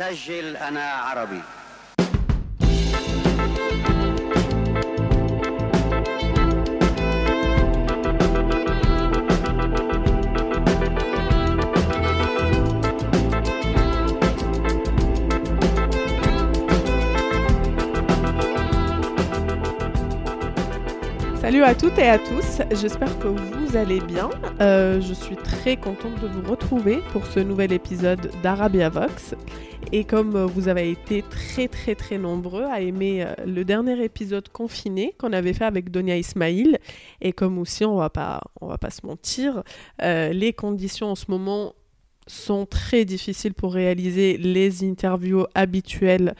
سجل أنا عربي Salut à toutes et à tous, j'espère que vous allez bien. Euh, je suis très contente de vous retrouver pour ce nouvel épisode d'Arabia Vox. Et comme euh, vous avez été très très très nombreux à aimer euh, le dernier épisode confiné qu'on avait fait avec Donia Ismail, et comme aussi on va pas, on va pas se mentir, les conditions en ce moment sont très difficiles pour réaliser les interviews habituelles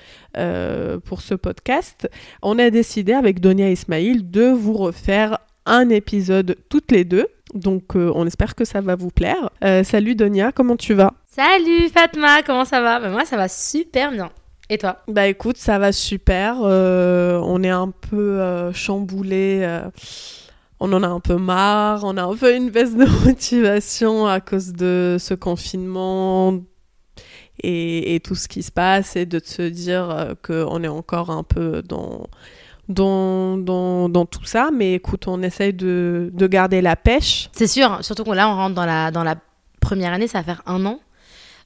pour ce podcast, on a décidé avec Donia Ismail de vous refaire un épisode toutes les deux. Donc euh, on espère que ça va vous plaire. Euh, salut Donia, comment tu vas? Salut Fatma, comment ça va? Bah, Moi ça va super bien. Et toi? Bah écoute, ça va super. on est un peu chamboulé on en a un peu marre, on a un peu une baisse de motivation à cause de ce confinement et, tout ce qui se passe et de se dire euh, qu'on est encore un peu dans, dans, dans, tout ça. Mais écoute, on essaye de, garder la pêche. C'est sûr, surtout que là, on rentre dans la, dans la première année, ça va faire un an.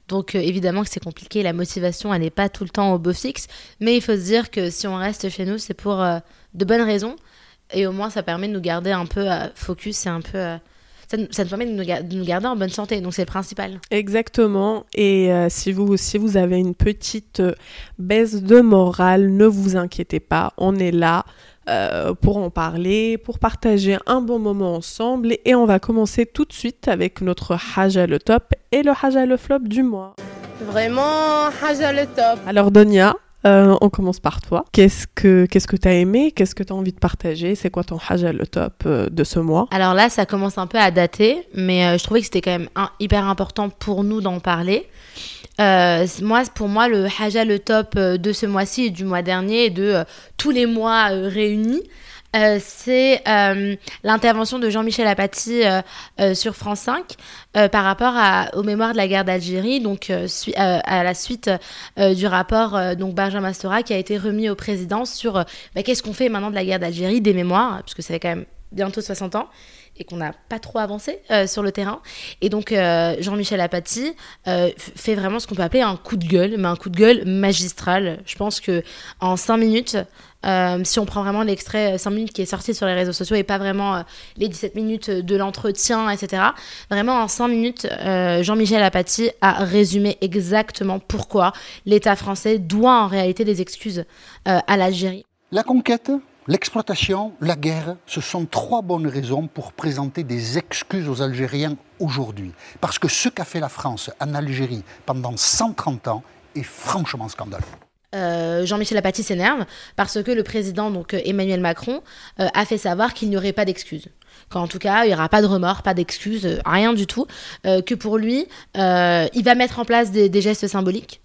Donc euh, évidemment que c'est compliqué, la motivation, elle n'est pas tout le temps au beau fixe. Mais il faut se dire que si on reste chez nous, c'est pour euh, de bonnes raisons. Et au moins, ça permet de nous garder un peu euh, focus et un peu. Euh, ça, ça, nous permet de nous, de nous, garder en bonne santé, donc c'est le principal. Exactement. Et euh, si vous aussi vous avez une petite baisse de morale, ne vous inquiétez pas, on est là pour en parler, pour partager un bon moment ensemble. Et on va commencer tout de suite avec notre Haja le top et le Haja le flop du mois. Vraiment, Haja le top. Alors Donia, euh, on commence par toi. Qu'est-ce que qu'est-ce que t'as aimé? Qu'est-ce que t'as envie de partager? C'est quoi ton haja le top euh, de ce mois? Alors là, ça commence un peu à dater, mais euh, je trouvais que c'était quand même hyper important pour nous d'en parler. moi, pour moi, le haja le top de ce mois-ci et du mois dernier et de tous les mois réunis, euh, c'est euh, l'intervention de Jean-Michel Apathy euh, sur France 5 par rapport aux mémoires de la guerre d'Algérie, donc à la suite du rapport donc Benjamin Stora qui a été remis au président sur bah, qu'est-ce qu'on fait maintenant de la guerre d'Algérie, des mémoires, puisque ça fait quand même bientôt 60 ans et qu'on n'a pas trop avancé sur le terrain. Et donc Jean-Michel Apathy fait vraiment ce qu'on peut appeler un coup de gueule, mais un coup de gueule magistral. Je pense que en 5 minutes, euh, si on prend vraiment l'extrait 5 euh, minutes qui est sorti sur les réseaux sociaux et pas vraiment euh, les 17 minutes de l'entretien, etc. Vraiment en 5 minutes, Jean-Michel Apathy a résumé exactement pourquoi l'État français doit en réalité des excuses à l'Algérie. La conquête, l'exploitation, la guerre, ce sont trois bonnes raisons pour présenter des excuses aux Algériens aujourd'hui. Parce que ce qu'a fait la France en Algérie pendant 130 ans est franchement scandaleux. Euh, Jean-Michel Apathy s'énerve parce que le président, donc euh, Emmanuel Macron, euh, a fait savoir qu'il n'y aurait pas d'excuses. Qu'en tout cas, il n'y aura pas de remords, pas d'excuses, rien du tout. que pour lui, il va mettre en place des gestes symboliques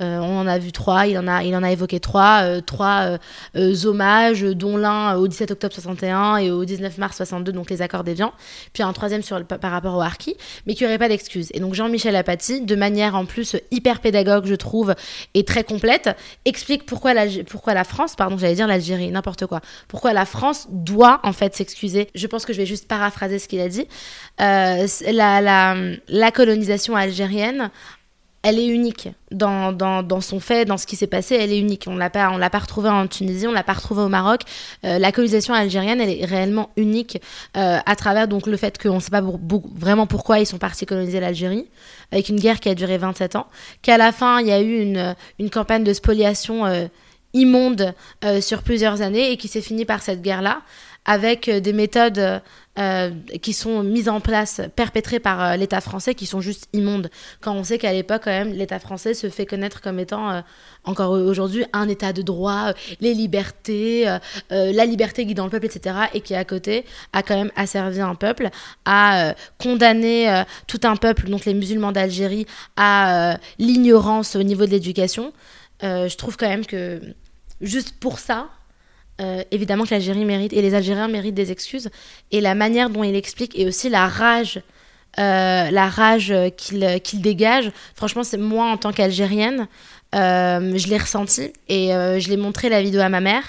euh, on en a vu trois, il en a, il en a évoqué trois, euh, trois euh, hommages, dont l'un au 17 octobre 61 et au 19 mars 62, donc les accords d'Évian, puis un troisième par rapport au Harki, mais qui aurait pas d'excuses. Et donc Jean-Michel Apathy, de manière en plus hyper pédagogue, je trouve, et très complète, explique pourquoi la, pourquoi la France, pardon, j'allais dire l'Algérie, n'importe quoi, pourquoi la France doit en fait s'excuser. Je pense que je vais juste paraphraser ce qu'il a dit. la colonisation algérienne elle est unique dans, dans, dans, son fait, dans ce qui s'est passé, elle est unique. On l'a pas, on l'a pas retrouvée en Tunisie, on l'a pas retrouvée au Maroc. Euh, la colonisation algérienne, elle est réellement unique euh, à travers donc le fait qu'on ne sait pas vraiment pourquoi ils sont partis coloniser l'Algérie, avec une guerre qui a duré 27 ans, qu'à la fin il y a eu une, une campagne de spoliation euh, immonde sur plusieurs années et qui s'est finie par cette guerre-là avec des méthodes euh, qui sont mises en place, perpétrées par euh, l'État français, qui sont juste immondes. Quand on sait qu'à l'époque, quand même, l'État français se fait connaître comme étant, euh, encore aujourd'hui, un État de droit, les libertés, la liberté guidant le peuple, etc. Et qui, à côté, a quand même asservi un peuple, a condamné tout un peuple, donc les musulmans d'Algérie, à l'ignorance au niveau de l'éducation. je trouve quand même que, juste pour ça, euh, évidemment que l'Algérie mérite et les Algériens méritent des excuses. Et la manière dont il explique et aussi la rage euh, la rage qu'il qu'il dégage, franchement, c'est moi en tant qu'Algérienne, euh, je l'ai ressenti et euh, je l'ai montré la vidéo à ma mère.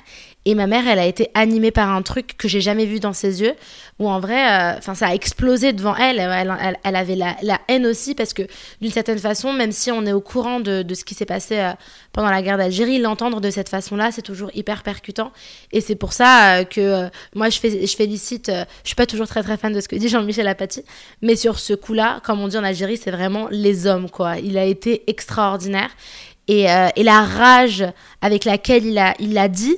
Et ma mère, elle a été animée par un truc que j'ai jamais vu dans ses yeux, où en vrai, enfin, ça a explosé devant elle. Elle, elle- avait la, la haine aussi, parce que d'une certaine façon, même si on est au courant de, de ce qui s'est passé euh, pendant la guerre d'Algérie, l'entendre de cette façon-là, c'est toujours hyper percutant. Et c'est pour ça euh, que euh, moi, je, fais, je félicite, euh, je suis pas toujours très très fan de ce que dit Jean-Michel Apathy, mais sur ce coup-là, comme on dit en Algérie, c'est vraiment les hommes, quoi. Il a été extraordinaire. Et, euh, et la rage avec laquelle il l'a dit,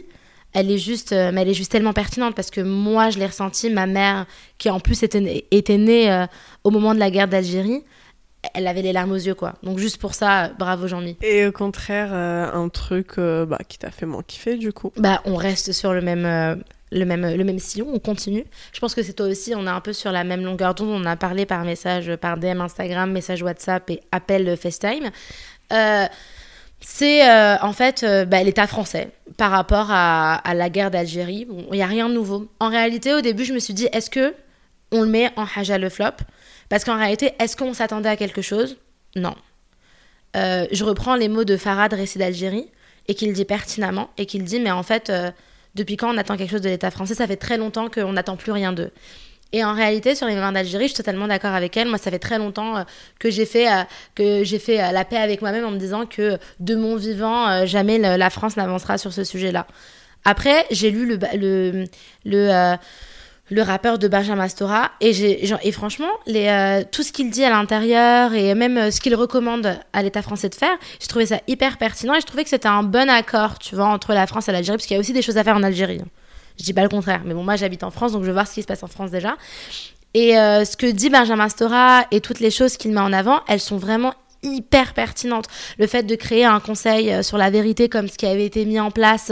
elle est juste, euh, mais elle est juste tellement pertinente parce que moi, je l'ai ressenti. Ma mère, qui en plus était, née- était née euh, au moment de la guerre d'Algérie, elle avait les larmes aux yeux, quoi. Donc juste pour ça, bravo Jean-Mi. Et au contraire, un truc bah, qui t'a fait moins kiffer du coup. Bah, on reste sur le même, le même, le même sillon, on continue. Je pense que c'est toi aussi, on est un peu sur la même longueur d'onde. On a parlé par message, par DM Instagram, message WhatsApp et appel FaceTime. Euh, c'est euh, en fait euh, bah, l'État français par rapport à, la guerre d'Algérie. Il n'y a rien de nouveau. En réalité, au début, je me suis dit, est-ce que on le met en Haja le flop? Parce qu'en réalité, est-ce qu'on s'attendait à quelque chose? Non. Euh, je reprends les mots de Farad, récit d'Algérie, et qu'il dit pertinemment, et qu'il dit, mais en fait, depuis quand on attend quelque chose de l'État français? Ça fait très longtemps qu'on n'attend plus rien d'eux. Et en réalité, sur les mémoires d'Algérie, je suis totalement d'accord avec elle. Moi, ça fait très longtemps euh, que j'ai fait, euh, que j'ai fait euh, la paix avec moi-même en me disant que de mon vivant, jamais la France n'avancera sur ce sujet-là. Après, j'ai lu le, le, le, le rappeur de Benjamin Stora et, et franchement, tout ce qu'il dit à l'intérieur et même ce qu'il recommande à l'État français de faire, j'ai trouvé ça hyper pertinent et je trouvais que c'était un bon accord, tu vois, entre la France et l'Algérie, parce qu'il y a aussi des choses à faire en Algérie. Je dis pas le contraire, mais bon, moi j'habite en France, donc je veux voir ce qui se passe en France déjà. Et euh, ce que dit Benjamin Stora et toutes les choses qu'il met en avant, elles sont vraiment hyper pertinentes. Le fait de créer un conseil euh, sur la vérité comme ce qui avait été mis en place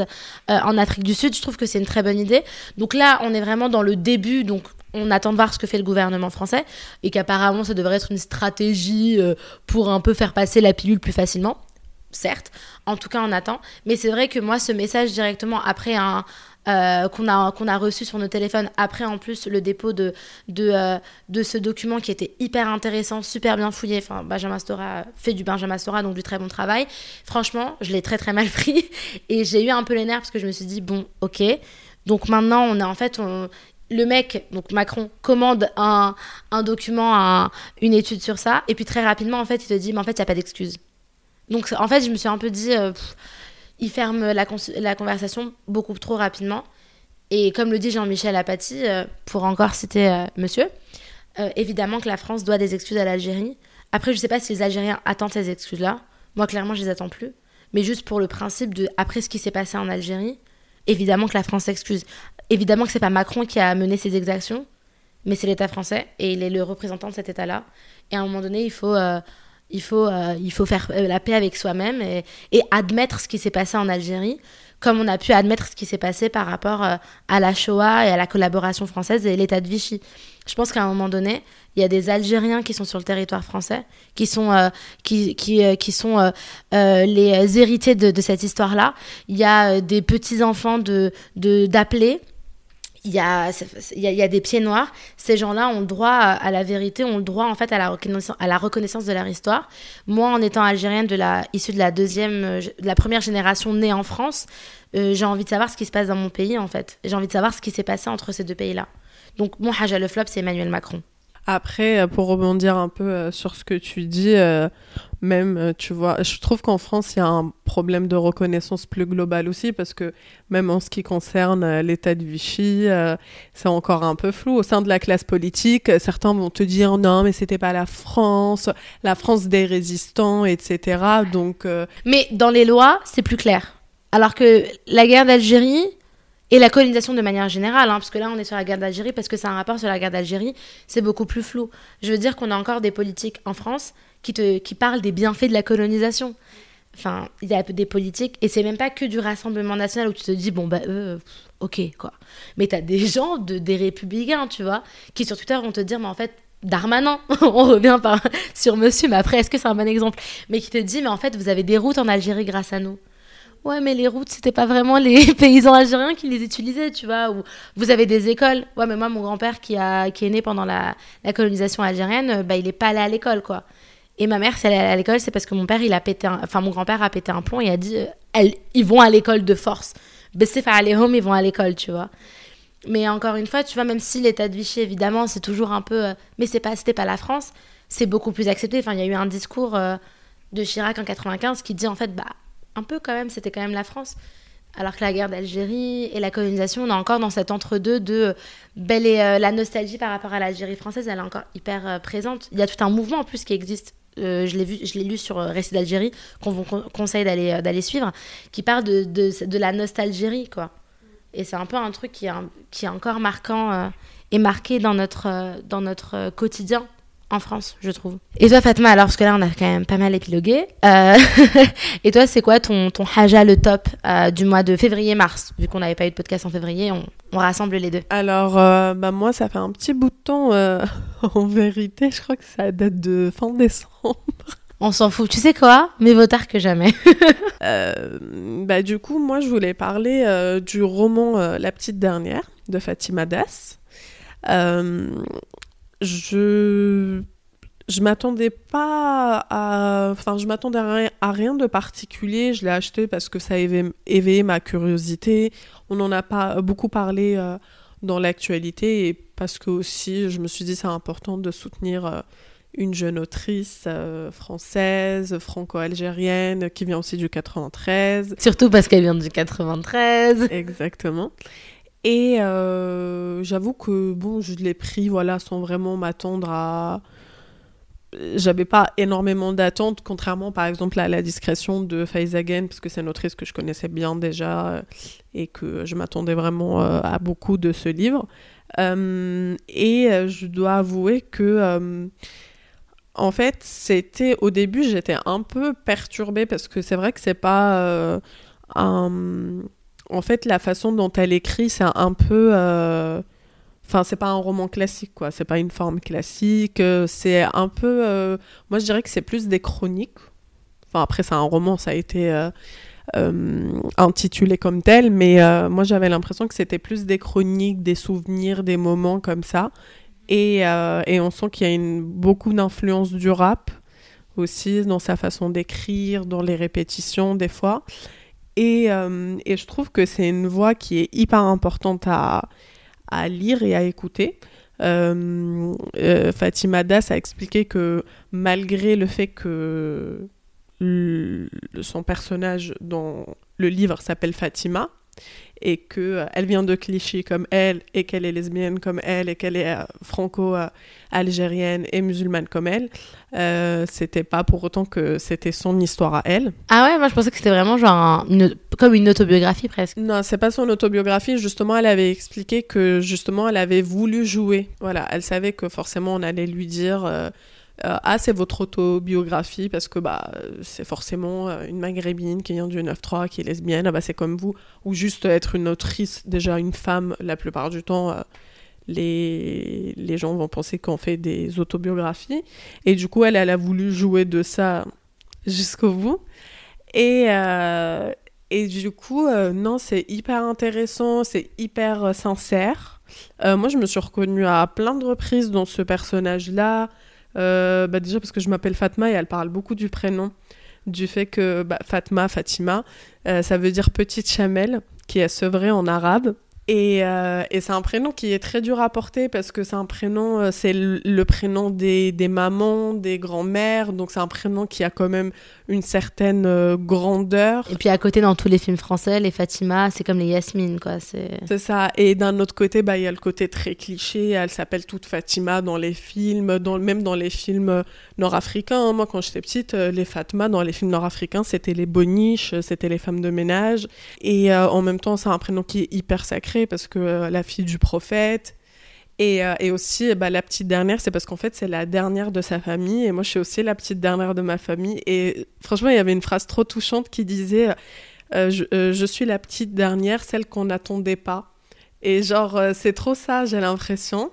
euh, en Afrique du Sud, je trouve que c'est une très bonne idée. Donc là, on est vraiment dans le début, donc on attend de voir ce que fait le gouvernement français et qu'apparemment ça devrait être une stratégie pour un peu faire passer la pilule plus facilement. Certes, en tout cas on attend. Mais c'est vrai que moi, ce message directement après un, euh, qu'on a, a reçu sur nos téléphones après en plus le dépôt de, de, euh, de ce document qui était hyper intéressant, super bien fouillé. Benjamin Stora fait du Benjamin Stora, donc du très bon travail. Franchement, je l'ai très très mal pris et j'ai eu un peu les nerfs parce que je me suis dit, bon, ok. Donc maintenant, on a en fait, le mec, donc Macron, commande un, un document, un- une étude sur ça, et puis très rapidement, en fait, il te dit, mais en fait, il n'y a pas d'excuse. Donc en fait, je me suis un peu dit, euh, il ferme la, conversation beaucoup trop rapidement. Et comme le dit Jean-Michel Apathy, euh, pour encore citer euh, monsieur, euh, évidemment que la France doit des excuses à l'Algérie. Après, je sais pas si les Algériens attendent ces excuses-là. Moi, clairement, je les attends plus. Mais juste pour le principe de, après ce qui s'est passé en Algérie, évidemment que la France s'excuse. Évidemment que c'est pas Macron qui a mené ces exactions, mais c'est l'État français et il est le représentant de cet État-là. Et à un moment donné, il faut, il faut, euh, il faut faire euh, la paix avec soi-même et, et admettre ce qui s'est passé en Algérie, comme on a pu admettre ce qui s'est passé par rapport euh, à la Shoah et à la collaboration française et l'État de Vichy. Je pense qu'à un moment donné, il y a des Algériens qui sont sur le territoire français, qui sont, qui, qui, sont les héritiers de, de cette histoire-là. Il y a des petits-enfants de, de, d'appelés il y, a, y a, des pieds noirs. Ces gens-là ont le droit à, la vérité, ont le droit en fait à la reconnaissance, à la reconnaissance de leur histoire. Moi, en étant algérienne de la, issue de la deuxième, euh, de la première génération née en France, euh, j'ai envie de savoir ce qui se passe dans mon pays en fait. J'ai envie de savoir ce qui s'est passé entre ces deux pays-là. Donc mon Haja le flop, c'est Emmanuel Macron. Après, euh, pour rebondir un peu euh, sur ce que tu dis, euh, même, tu vois, je trouve qu'en France, il y a un problème de reconnaissance plus global aussi, parce que même en ce qui concerne l'État de Vichy, c'est encore un peu flou. Au sein de la classe politique, certains vont te dire non, mais c'était pas la France, la France des résistants, etc. Donc, Mais dans les lois, c'est plus clair. Alors que la guerre d'Algérie et la colonisation de manière générale, hein, parce que là on est sur la guerre d'Algérie, parce que c'est un rapport sur la guerre d'Algérie, c'est beaucoup plus flou. Je veux dire qu'on a encore des politiques en France qui, te, qui parlent des bienfaits de la colonisation. Enfin, il y a des politiques, et c'est même pas que du Rassemblement national où tu te dis, bon, bah, eux, ok, quoi. Mais t'as des gens, de, des républicains, tu vois, qui sur Twitter vont te dire, mais en fait, Darmanin, on revient par, sur monsieur, mais après, est-ce que c'est un bon exemple? Mais qui te dit, mais en fait, vous avez des routes en Algérie grâce à nous Ouais, mais les routes, c'était pas vraiment les paysans algériens qui les utilisaient, tu vois. Ou vous avez des écoles. Ouais, mais moi, mon grand-père qui, qui est né pendant la, colonisation algérienne, euh, bah, il est pas allé à l'école, quoi. Et ma mère, si elle est allée à l'école, c'est parce que mon père, il a pété un... Enfin, mon grand-père a pété un plomb et a dit euh, ils vont à l'école de force. Bessef à aller home, ils vont à l'école, tu vois. Mais encore une fois, tu vois, même si l'état de Vichy, évidemment, c'est toujours un peu. euh, mais c'est pas, c'était pas la France, c'est beaucoup plus accepté. Enfin, il y a eu un discours de Chirac en 95 qui dit en fait, bah, un peu quand même, c'était quand même la France. Alors que la guerre d'Algérie et la colonisation, on est encore dans cet entre-deux de euh, belle et euh, la nostalgie par rapport à l'Algérie française, elle est encore hyper euh, présente. Il y a tout un mouvement en plus qui existe. je l'ai vu, je l'ai lu sur Récit d'Algérie, qu'on vous con- conseille d'aller suivre, qui parle de, la nostalgie, quoi. Et c'est un peu un truc qui est, encore marquant et marqué dans notre, quotidien en France, je trouve. Et toi, Fatma, alors, parce que là, on a quand même pas mal épilogué. euh, et toi, c'est quoi ton, ton haja le top euh, du mois de février-mars? Vu qu'on n'avait pas eu de podcast en février, on, on rassemble les deux. Alors, euh, bah moi, ça fait un petit bout de temps, euh, en vérité, je crois que ça date de fin décembre. On s'en fout. Tu sais quoi? Mais vaut tard que jamais. Euh, bah, du coup, moi, je voulais parler euh, du roman euh, La petite dernière de Fatima Das. Euh, je je m'attendais pas à enfin je m'attendais à rien, à rien de particulier je l'ai acheté parce que ça a éveillé, éveillé ma curiosité on en a pas beaucoup parlé euh, dans l'actualité et parce que aussi je me suis dit c'est important de soutenir euh, une jeune autrice euh, française franco-algérienne qui vient aussi du 93 Surtout parce qu'elle vient du 93. Exactement. Et euh, j'avoue que bon, je l'ai pris voilà sans vraiment m'attendre à. J'avais pas énormément d'attentes, contrairement par exemple à La discrétion de Faizagen, parce que c'est une autrice que je connaissais bien déjà euh, et que je m'attendais vraiment euh, à beaucoup de ce livre. Et je dois avouer que en fait, c'était au début, j'étais un peu perturbée parce que c'est vrai que c'est pas un en fait, la façon dont elle écrit, c'est un peu. euh, Enfin, c'est pas un roman classique, quoi. C'est pas une forme classique. euh, C'est un peu. euh, Moi, je dirais que c'est plus des chroniques. Enfin, après, c'est un roman, ça a été intitulé comme tel, mais moi, j'avais l'impression que c'était plus des chroniques, des souvenirs, des moments comme ça. Et, on sent qu'il y a beaucoup d'influence du rap aussi dans sa façon d'écrire, dans les répétitions, des fois. Et, euh, et je trouve que c'est une voix qui est hyper importante à, lire et à écouter. Euh, euh, Fatima Das a expliqué que malgré le fait que son personnage dans le livre s'appelle Fatima et que euh, elle vient de clichés comme elle et qu'elle est lesbienne comme elle et qu'elle est euh, franco-algérienne et musulmane comme elle, euh, c'était pas pour autant que c'était son histoire à elle. Ah ouais, moi je pensais que c'était vraiment genre un- une- comme une autobiographie presque. Non, c'est pas son autobiographie. Justement, elle avait expliqué que justement, elle avait voulu jouer. Voilà, elle savait que forcément, on allait lui dire euh, euh, ah c'est votre autobiographie parce que bah c'est forcément euh, une maghrébine qui vient du 9-3 qui est lesbienne. Ah bah c'est comme vous ou juste être une autrice déjà une femme. La plupart du temps. euh, les, les gens vont penser qu'on fait des autobiographies. Et du coup, elle, a voulu jouer de ça jusqu'au bout. Et, et du coup, non, c'est hyper intéressant, c'est hyper sincère. Moi, je me suis reconnue à plein de reprises dans ce personnage-là. Euh, bah, déjà parce que je m'appelle Fatma et elle parle beaucoup du prénom, du fait que bah, Fatma, Fatima, euh, ça veut dire petite chamelle, qui est sevrée en arabe. Et, euh, et c'est un prénom qui est très dur à porter parce que c'est un prénom, euh, c'est le, le prénom des, des mamans, des grands-mères, donc c'est un prénom qui a quand même une certaine euh, grandeur. Et puis à côté, dans tous les films français, les Fatima, c'est comme les Yasmine, quoi. C'est C'est ça. Et d'un autre côté, bah, il y a le côté très cliché. Elle s'appelle toute Fatima dans les films, dans, même dans les films nord-africains. Moi, quand j'étais petite, les Fatma dans les films nord-africains, c'était les boniches, c'était les femmes de ménage. Et euh, en même temps, c'est un prénom qui est hyper sacré parce que euh, la fille du prophète. Et, euh, aussi, bah, la petite dernière, c'est parce qu'en fait, c'est la dernière de sa famille. Et moi, je suis aussi la petite dernière de ma famille. Et franchement, il y avait une phrase trop touchante qui disait euh, je, je suis la petite dernière, celle qu'on n'attendait pas. Et genre, c'est trop ça, j'ai l'impression.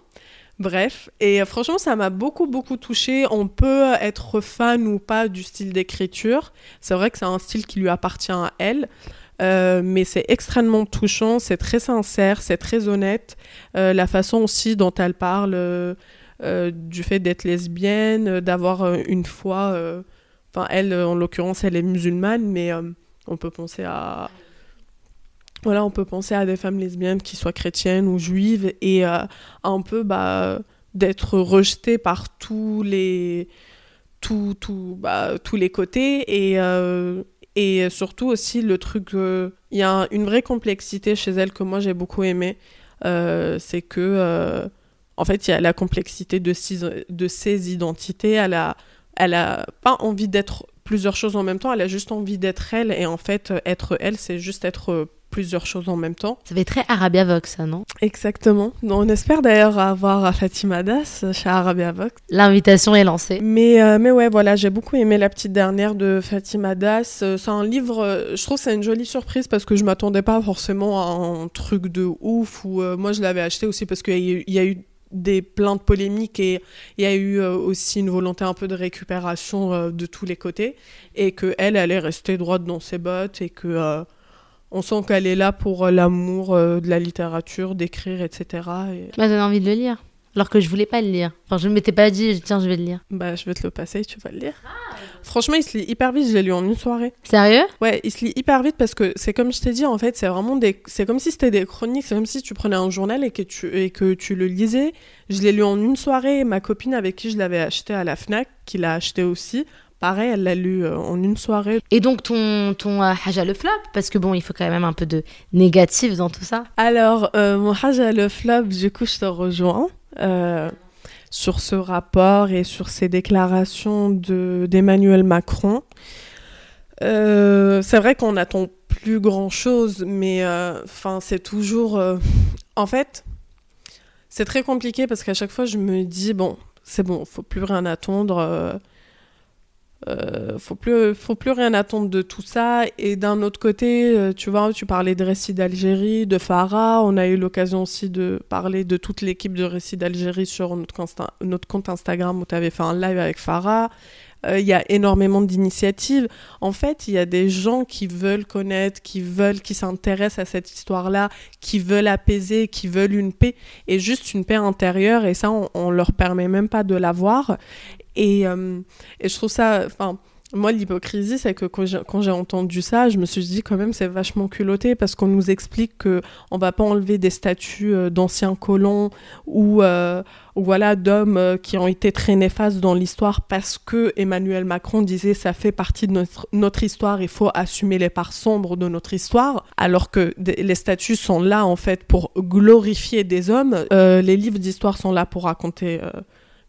Bref, et franchement, ça m'a beaucoup, beaucoup touchée. On peut être fan ou pas du style d'écriture. C'est vrai que c'est un style qui lui appartient à elle. Euh, mais c'est extrêmement touchant, c'est très sincère, c'est très honnête. Euh, la façon aussi dont elle parle euh, du fait d'être lesbienne, d'avoir une foi. Enfin, elle, en l'occurrence, elle est musulmane, mais on peut penser à. Voilà, on peut penser à des femmes lesbiennes qui soient chrétiennes ou juives et un peu bah, d'être rejetées par tous les, tout, tout, bah, tous les côtés et, et surtout aussi le truc, euh, il y a une vraie complexité chez elle que moi j'ai beaucoup aimé, euh, c'est que euh, en fait il y a la complexité de ses, de ses identités, elle a, elle a pas envie d'être plusieurs choses en même temps, elle a juste envie d'être elle. Et en fait être elle c'est juste être plusieurs choses en même temps. Ça fait très Arabia Vox, ça, non? Exactement. On espère d'ailleurs avoir Fatima Das chez Arabia Vox. L'invitation est lancée. Mais, euh, mais ouais, voilà, j'ai beaucoup aimé La petite dernière de Fatima Das. Euh, C'est un livre, euh, je trouve que c'est une jolie surprise parce que je m'attendais pas forcément à un truc de ouf. Ou euh, moi, je l'avais acheté aussi parce qu'il y, a eu- il y a eu des plein de polémiques et il y a eu aussi une volonté un peu de récupération de tous les côtés et que elle elle est restée droite dans ses bottes et que euh, on sent qu'elle est là pour euh, l'amour euh, de la littérature, d'écrire, etc. Et, donné envie de le lire. Alors que je voulais pas le lire. Enfin, je ne m'étais pas dit, tiens, je vais le lire. bah, je vais te le passer, tu vas le lire. Franchement, il se lit hyper vite, je l'ai lu en une soirée. Sérieux? Ouais, il se lit hyper vite parce que c'est comme je t'ai dit, en fait, c'est vraiment des. C'est comme si c'était des chroniques, c'est comme si tu prenais un journal et que tu, et que tu le lisais. Je l'ai lu en une soirée, ma copine avec qui je l'avais acheté à la Fnac, qui l'a acheté aussi, pareil, elle l'a lu euh, en une soirée. Et donc, ton, ton euh, Haja le flop Parce que bon, il faut quand même un peu de négatif dans tout ça. Alors, euh, mon Haja le flop, du coup, je te rejoins. euh, sur ce rapport et sur ces déclarations de d'Emmanuel Macron. C'est vrai qu'on n'attend plus grand chose, mais enfin c'est toujours. En fait, c'est très compliqué parce qu'à chaque fois je me dis bon, c'est bon, faut plus rien attendre. Euh, faut plus faut plus rien attendre de tout ça. Et d'un autre côté euh, tu vois tu parlais de récits d'Algérie de Farah. On a eu l'occasion aussi de parler de toute l'équipe de récits d'Algérie sur notre, compte Instagram où tu avais fait un live avec Farah. Euh, il y a énormément d'initiatives. En fait il y a des gens qui veulent connaître qui veulent qui s'intéressent à cette histoire là qui veulent apaiser qui veulent une paix et juste une paix intérieure. Et ça on, on leur permet même pas de l'avoir et, euh, et je trouve ça, enfin, moi l'hypocrisie, c'est que quand j'ai, entendu ça, je me suis dit quand même c'est vachement culotté parce qu'on nous explique que on va pas enlever des statues euh, d'anciens colons ou, euh, voilà d'hommes qui ont été très néfastes dans l'histoire parce que Emmanuel Macron disait ça fait partie de notre, histoire, il faut assumer les parts sombres de notre histoire, alors que les statues sont là en fait pour glorifier des hommes. Les livres d'histoire sont là pour raconter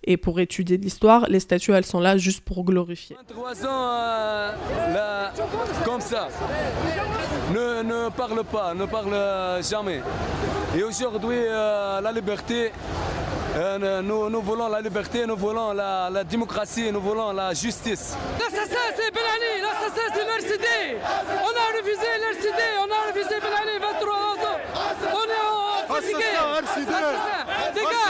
et pour étudier l'histoire. Les statues, elles sont là juste pour glorifier. 23 ans euh, là, comme ça. Ne, ne parle pas, ne parle jamais. Et aujourd'hui, euh, la liberté, euh, nous, nous voulons la liberté, nous voulons la, la démocratie, nous voulons la justice. L'assassin c'est Ben Ali, l'assassin c'est l'RCD. On a refusé l'RCD, on a refusé Ben Ali 23 ans. On est en fatigué. Assassin, RCD.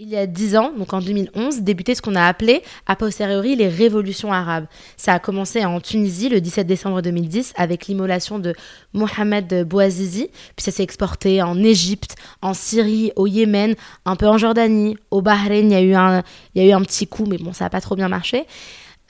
Il y a 10 ans, donc en 2011, débutait ce qu'on a appelé a posteriori les révolutions arabes. Ça a commencé en Tunisie le 17 décembre 2010 avec l'immolation de Mohamed Bouazizi, puis ça s'est exporté en Égypte, en Syrie, au Yémen, un peu en Jordanie, au Bahreïn, il y a eu un, il y a eu un petit coup, mais bon, ça n'a pas trop bien marché.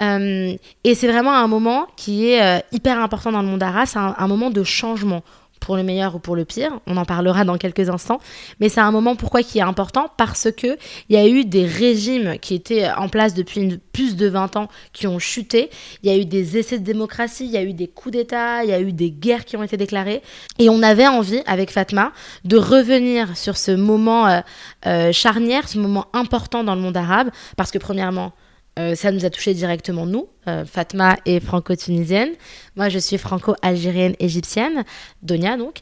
Euh, et c'est vraiment un moment qui est euh, hyper important dans le monde arabe, c'est un moment de changement pour le meilleur ou pour le pire. On en parlera dans quelques instants. Mais c'est un moment pourquoi qui est important? Parce que il y a eu des régimes qui étaient en place depuis une- plus de 20 ans qui ont chuté. Il y a eu des essais de démocratie, il y a eu des coups d'État, il y a eu des guerres qui ont été déclarées. Et on avait envie, avec Fatma, de revenir sur ce moment euh, euh, charnière, ce moment important dans le monde arabe. Parce que premièrement, euh, ça nous a touché directement nous, euh, Fatma est franco-tunisienne, moi je suis franco-algérienne égyptienne, Donia donc.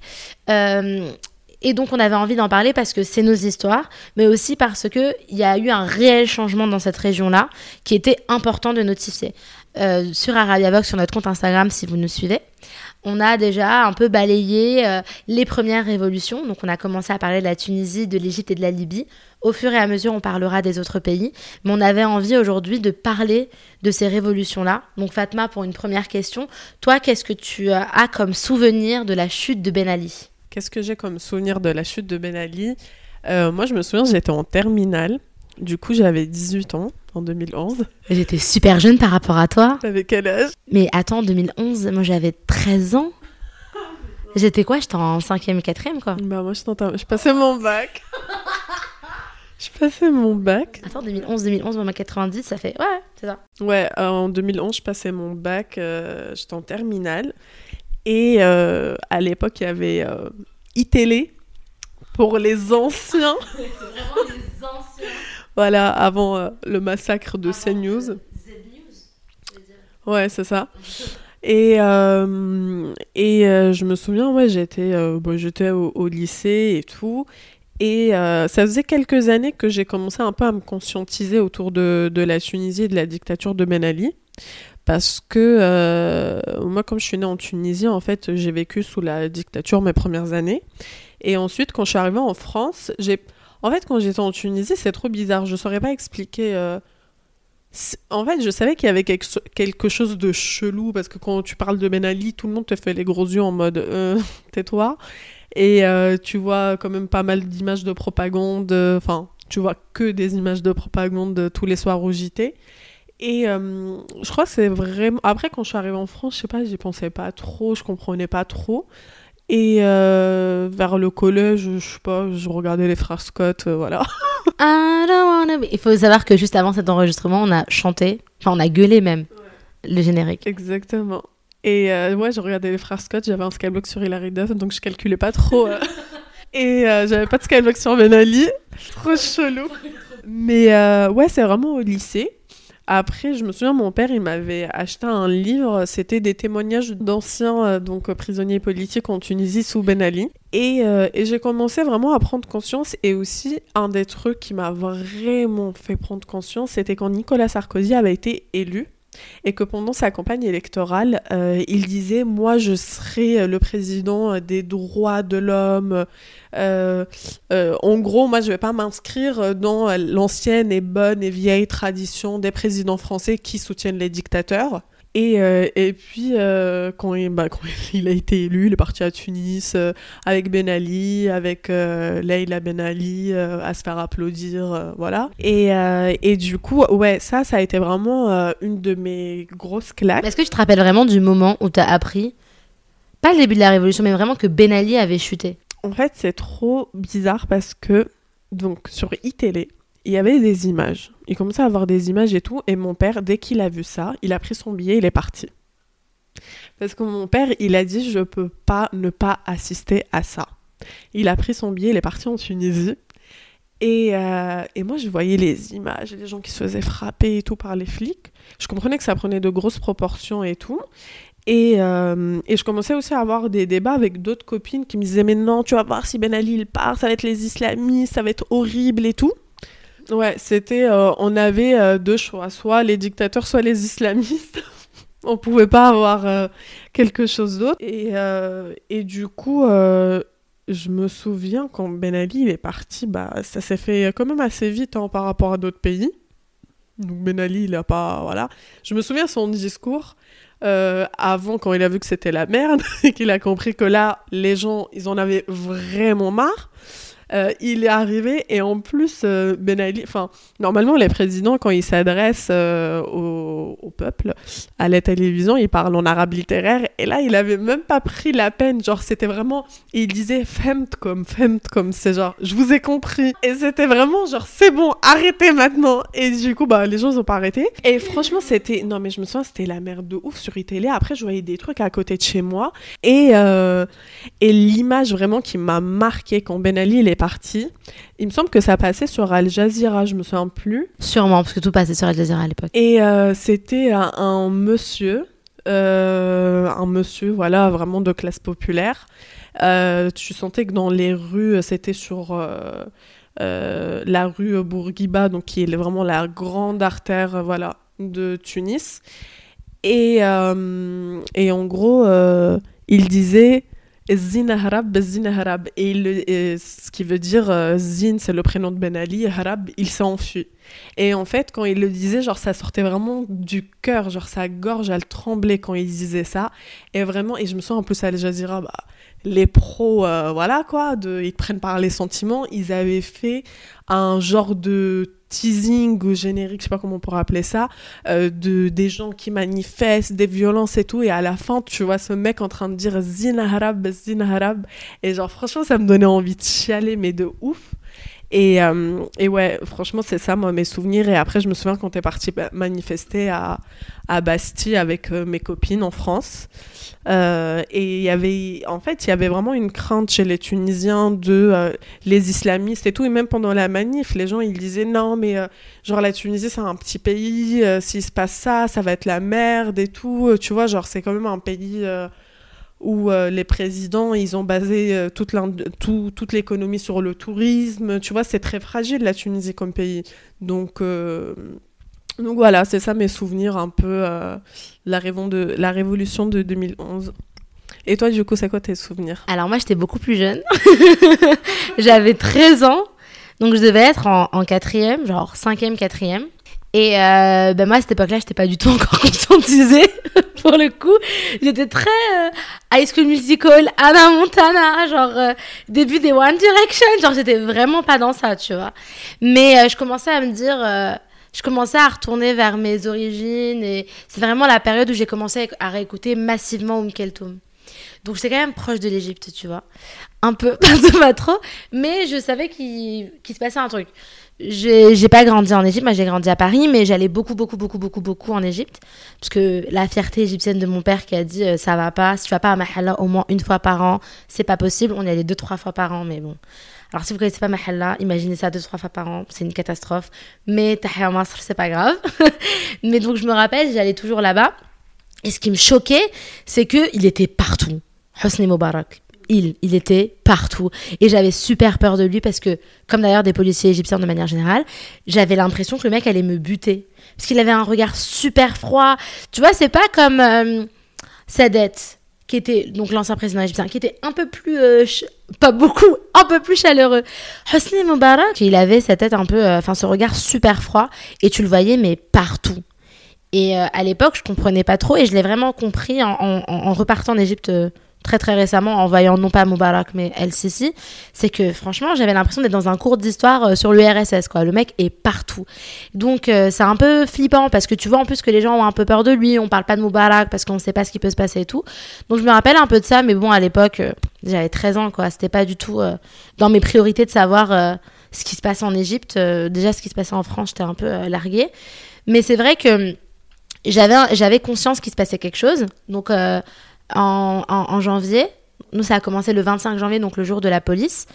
Euh, et donc on avait envie d'en parler parce que c'est nos histoires, mais aussi parce qu'il y a eu un réel changement dans cette région-là qui était important de notifier. sur Arabiavox, sur notre compte Instagram, si vous nous suivez, on a déjà un peu balayé euh, les premières révolutions. Donc, on a commencé à parler de la Tunisie, de l'Égypte et de la Libye. Au fur et à mesure, on parlera des autres pays. Mais on avait envie aujourd'hui de parler de ces révolutions-là. Donc, Fatma, pour une première question, toi, qu'est-ce que tu euh, as comme souvenir de la chute de Ben Ali? Qu'est-ce que j'ai comme souvenir de la chute de Ben Ali? Euh, Moi, je me souviens, j'étais en terminale. Du coup, j'avais 18 ans en 2011. J'étais super jeune par rapport à toi. T'avais quel âge? Mais attends, 2011, moi j'avais 13 ans. J'étais quoi? J'étais en 5e, 4e quoi. Bah, moi, je, je passais mon bac. je passais mon bac. Attends, 2011, 2011, moi 90, ça fait. Ouais, c'est ça. Ouais, euh, en 2011, je passais mon bac, euh, j'étais en terminale. Et euh, à l'époque, il y avait euh, iTélé pour les anciens. Voilà, avant euh, le massacre de CNews. Ouais, c'est ça. Et, euh, et euh, je me souviens, ouais, j'étais euh, bon, j'étais au, au lycée et tout. Et euh, ça faisait quelques années que j'ai commencé un peu à me conscientiser autour de, de la Tunisie et de la dictature de Ben Ali. Parce que euh, moi, comme je suis née en Tunisie, en fait, j'ai vécu sous la dictature mes premières années. Et ensuite, quand je suis arrivée en France, j'ai... En fait, quand j'étais en Tunisie, c'est trop bizarre. Je saurais pas expliquer... euh, En fait, je savais qu'il y avait quelque, cho- quelque chose de chelou parce que quand tu parles de Ben Ali, tout le monde te fait les gros yeux en mode euh, tais-toi. Et euh, tu vois quand même pas mal d'images de propagande. Enfin, tu vois que des images de propagande tous les soirs au JT. Et je crois que c'est vraiment. Après, quand je suis arrivée en France, je sais pas, j'y pensais pas trop, je comprenais pas trop. Et euh, vers le collège, je sais pas, je regardais les frères Scott, euh, voilà. I don't wanna be- Il faut savoir que juste avant cet enregistrement, on a chanté, enfin on a gueulé même, le générique. Exactement. Et euh, ouais, je regardais les frères Scott, j'avais un skyblock sur Hilary Duff, donc je calculais pas trop. euh. Et j'avais pas de skyblock sur Ben Ali. Trop chelou. Mais ouais, c'est vraiment au lycée. Après, je me souviens, mon père, il m'avait acheté un livre, c'était des témoignages d'anciens euh, donc euh, prisonniers politiques en Tunisie sous Ben Ali. Et, euh, et j'ai commencé vraiment à prendre conscience. Et aussi, un des trucs qui m'a vraiment fait prendre conscience, c'était quand Nicolas Sarkozy avait été élu et que pendant sa campagne électorale, euh, il disait Moi, je serai le président des droits de l'homme. Euh, euh, en gros, moi, je vais pas m'inscrire dans l'ancienne et bonne et vieille tradition des présidents français qui soutiennent les dictateurs. Et, euh, et puis, euh, quand, il, bah, quand il a été élu, il est parti à Tunis euh, avec Ben Ali, avec Leila Ben Ali, à se faire applaudir, voilà. Et, et du coup, ouais, ça, ça a été vraiment une de mes grosses claques. Est-ce que tu te rappelles vraiment du moment où tu as appris, pas le début de la révolution, mais vraiment que Ben Ali avait chuté? En fait, c'est trop bizarre parce que, donc, sur iTélé, il y avait des images. Il commençait à avoir des images et tout. Et mon père, dès qu'il a vu ça, il a pris son billet, il est parti. Parce que mon père, il a dit, je peux pas ne pas assister à ça. Il a pris son billet, il est parti en Tunisie. Et, euh, et moi, je voyais les images, les gens qui se faisaient frapper et tout par les flics. Je comprenais que ça prenait de grosses proportions et tout. Et, euh, et je commençais aussi à avoir des débats avec d'autres copines qui me disaient Mais non, tu vas voir si Ben Ali part, ça va être les islamistes, ça va être horrible et tout. Ouais, c'était. euh, on avait euh, deux choix, soit les dictateurs, soit les islamistes. on pouvait pas avoir euh, quelque chose d'autre. Et, et du coup, je me souviens quand Ben Ali est parti, bah, ça s'est fait quand même assez vite hein, par rapport à d'autres pays. Donc Ben Ali, il a pas. Voilà. Je me souviens son discours. avant, quand il a vu que c'était la merde, et qu'il a compris que là, les gens, ils en avaient vraiment marre, euh, il est arrivé, et en plus, euh, Ben Ali, enfin, normalement, les présidents, quand ils s'adressent euh, au, peuple, à la télévision, ils parlent en arabe littéraire, et là, il avait même pas pris la peine, genre, c'était vraiment, il disait femt comme, femt comme, c'est genre, je vous ai compris, et c'était vraiment genre, c'est bon, arrêtez maintenant, et du coup, bah, les gens ils ont pas arrêté, et franchement, c'était, non, mais je me souviens, c'était la merde de ouf sur iTélé, après, je voyais des trucs à côté de chez moi, et, et l'image vraiment qui m'a marqué quand Ben Ali il est parti, il me semble que ça passait sur Al Jazeera, je me souviens plus. Sûrement, parce que tout passait sur Al Jazeera à l'époque. Et euh, c'était un, un monsieur, euh, un monsieur, voilà, vraiment de classe populaire. Euh, tu sentais que dans les rues, c'était sur la rue Bourguiba, donc qui est vraiment la grande artère, voilà, de Tunis. Et, et en gros, il disait Zin Harab, Zin Harab. Et, le- et ce qui veut dire euh, Zin, c'est le prénom de Ben Ali, Harab, il s'est enfui. Et en fait, quand il le disait, genre, ça sortait vraiment du cœur, genre, sa gorge, elle tremblait quand il disait ça. Et vraiment, et je me souviens en plus à Al Jazeera, bah, les pros, euh, voilà quoi, de, ils prennent par les sentiments. Ils avaient fait un genre de teasing ou générique, je sais pas comment on pourrait appeler ça, euh, de des gens qui manifestent, des violences et tout. Et à la fin, tu vois ce mec en train de dire Zin Harab, Zin Harab. Et genre, franchement, ça me donnait envie de chialer, mais de ouf. Et, euh, et ouais, franchement, c'est ça, moi, mes souvenirs. Et après, je me souviens quand t'es parti manifester à, à Bastille avec euh, mes copines en France. Euh, et il y avait, en fait, il y avait vraiment une crainte chez les Tunisiens de les islamistes et tout. Et même pendant la manif, les gens, ils disaient non, mais genre la Tunisie, c'est un petit pays. S'il se passe ça, ça va être la merde et tout. Tu vois, genre, c'est quand même un pays où euh, les présidents, ils ont basé euh, toute tout- l'économie sur le tourisme. Tu vois, c'est très fragile, la Tunisie comme pays. Donc, euh, donc voilà, c'est ça mes souvenirs un peu, la, de, la révolution de 2011. Et toi, du coup, c'est quoi tes souvenirs? Alors moi, j'étais beaucoup plus jeune. J'avais 13 ans. Donc je devais être en, quatrième, genre cinquième, quatrième. Et ben moi, à cette époque-là, j'étais pas du tout encore conscientisée. Pour le coup, j'étais très euh, High School Musical, Anna Montana, genre euh, début des One Direction. Genre, j'étais vraiment pas dans ça, tu vois. Mais euh, je commençais à me dire... je commençais à retourner vers mes origines et c'est vraiment la période où j'ai commencé à réécouter massivement Oum Keltoum. Donc j'étais quand même proche de l'Égypte, tu vois. Un peu, pas trop, mais je savais qu'il se passait un truc. J'ai pas grandi en Égypte, moi j'ai grandi à Paris, mais j'allais beaucoup, beaucoup, beaucoup, beaucoup, beaucoup en Égypte. Parce que la fierté égyptienne de mon père qui a dit euh, ça va pas, si tu vas pas à Mahalla au moins une fois par an, c'est pas possible. On y allait deux, trois fois par an, mais bon. Alors si vous connaissez pas Mahalla, imaginez ça deux, trois fois par an, c'est une catastrophe. Mais Tahia Masr, c'est pas grave. mais donc je me rappelle, j'allais toujours là-bas. Et ce qui me choquait, c'est que il était partout. Hosni Moubarak. Il, était partout. Et j'avais super peur de lui parce que, comme d'ailleurs des policiers égyptiens de manière générale, j'avais l'impression que le mec allait me buter. Parce qu'il avait un regard super froid. Tu vois, c'est pas comme euh, Sadet, qui était donc l'ancien président égyptien, qui était un peu plus, euh, pas beaucoup, un peu plus chaleureux. Hosni Moubarak, il avait sa tête un peu, euh, enfin ce regard super froid. Et tu le voyais, mais partout. Et euh, à l'époque, je comprenais pas trop et je l'ai vraiment compris en, repartant en Égypte très très récemment, en voyant non pas Moubarak mais El Sisi. C'est que franchement, j'avais l'impression d'être dans un cours d'histoire euh, sur l'URSS. quoi. Le mec est partout. Donc euh, c'est un peu flippant parce que tu vois en plus que les gens ont un peu peur de lui. On parle pas de Moubarak parce qu'on sait pas ce qui peut se passer et tout. Donc je me rappelle un peu de ça, mais bon, à l'époque, euh, j'avais 13 ans quoi. C'était pas du tout dans mes priorités de savoir ce qui se passe en Égypte. Déjà, ce qui se passait en France, j'étais un peu larguée. Mais c'est vrai que j'avais j'avais conscience qu'il se passait quelque chose. Donc en, janvier, nous ça a commencé le 25 janvier, donc le jour de la police.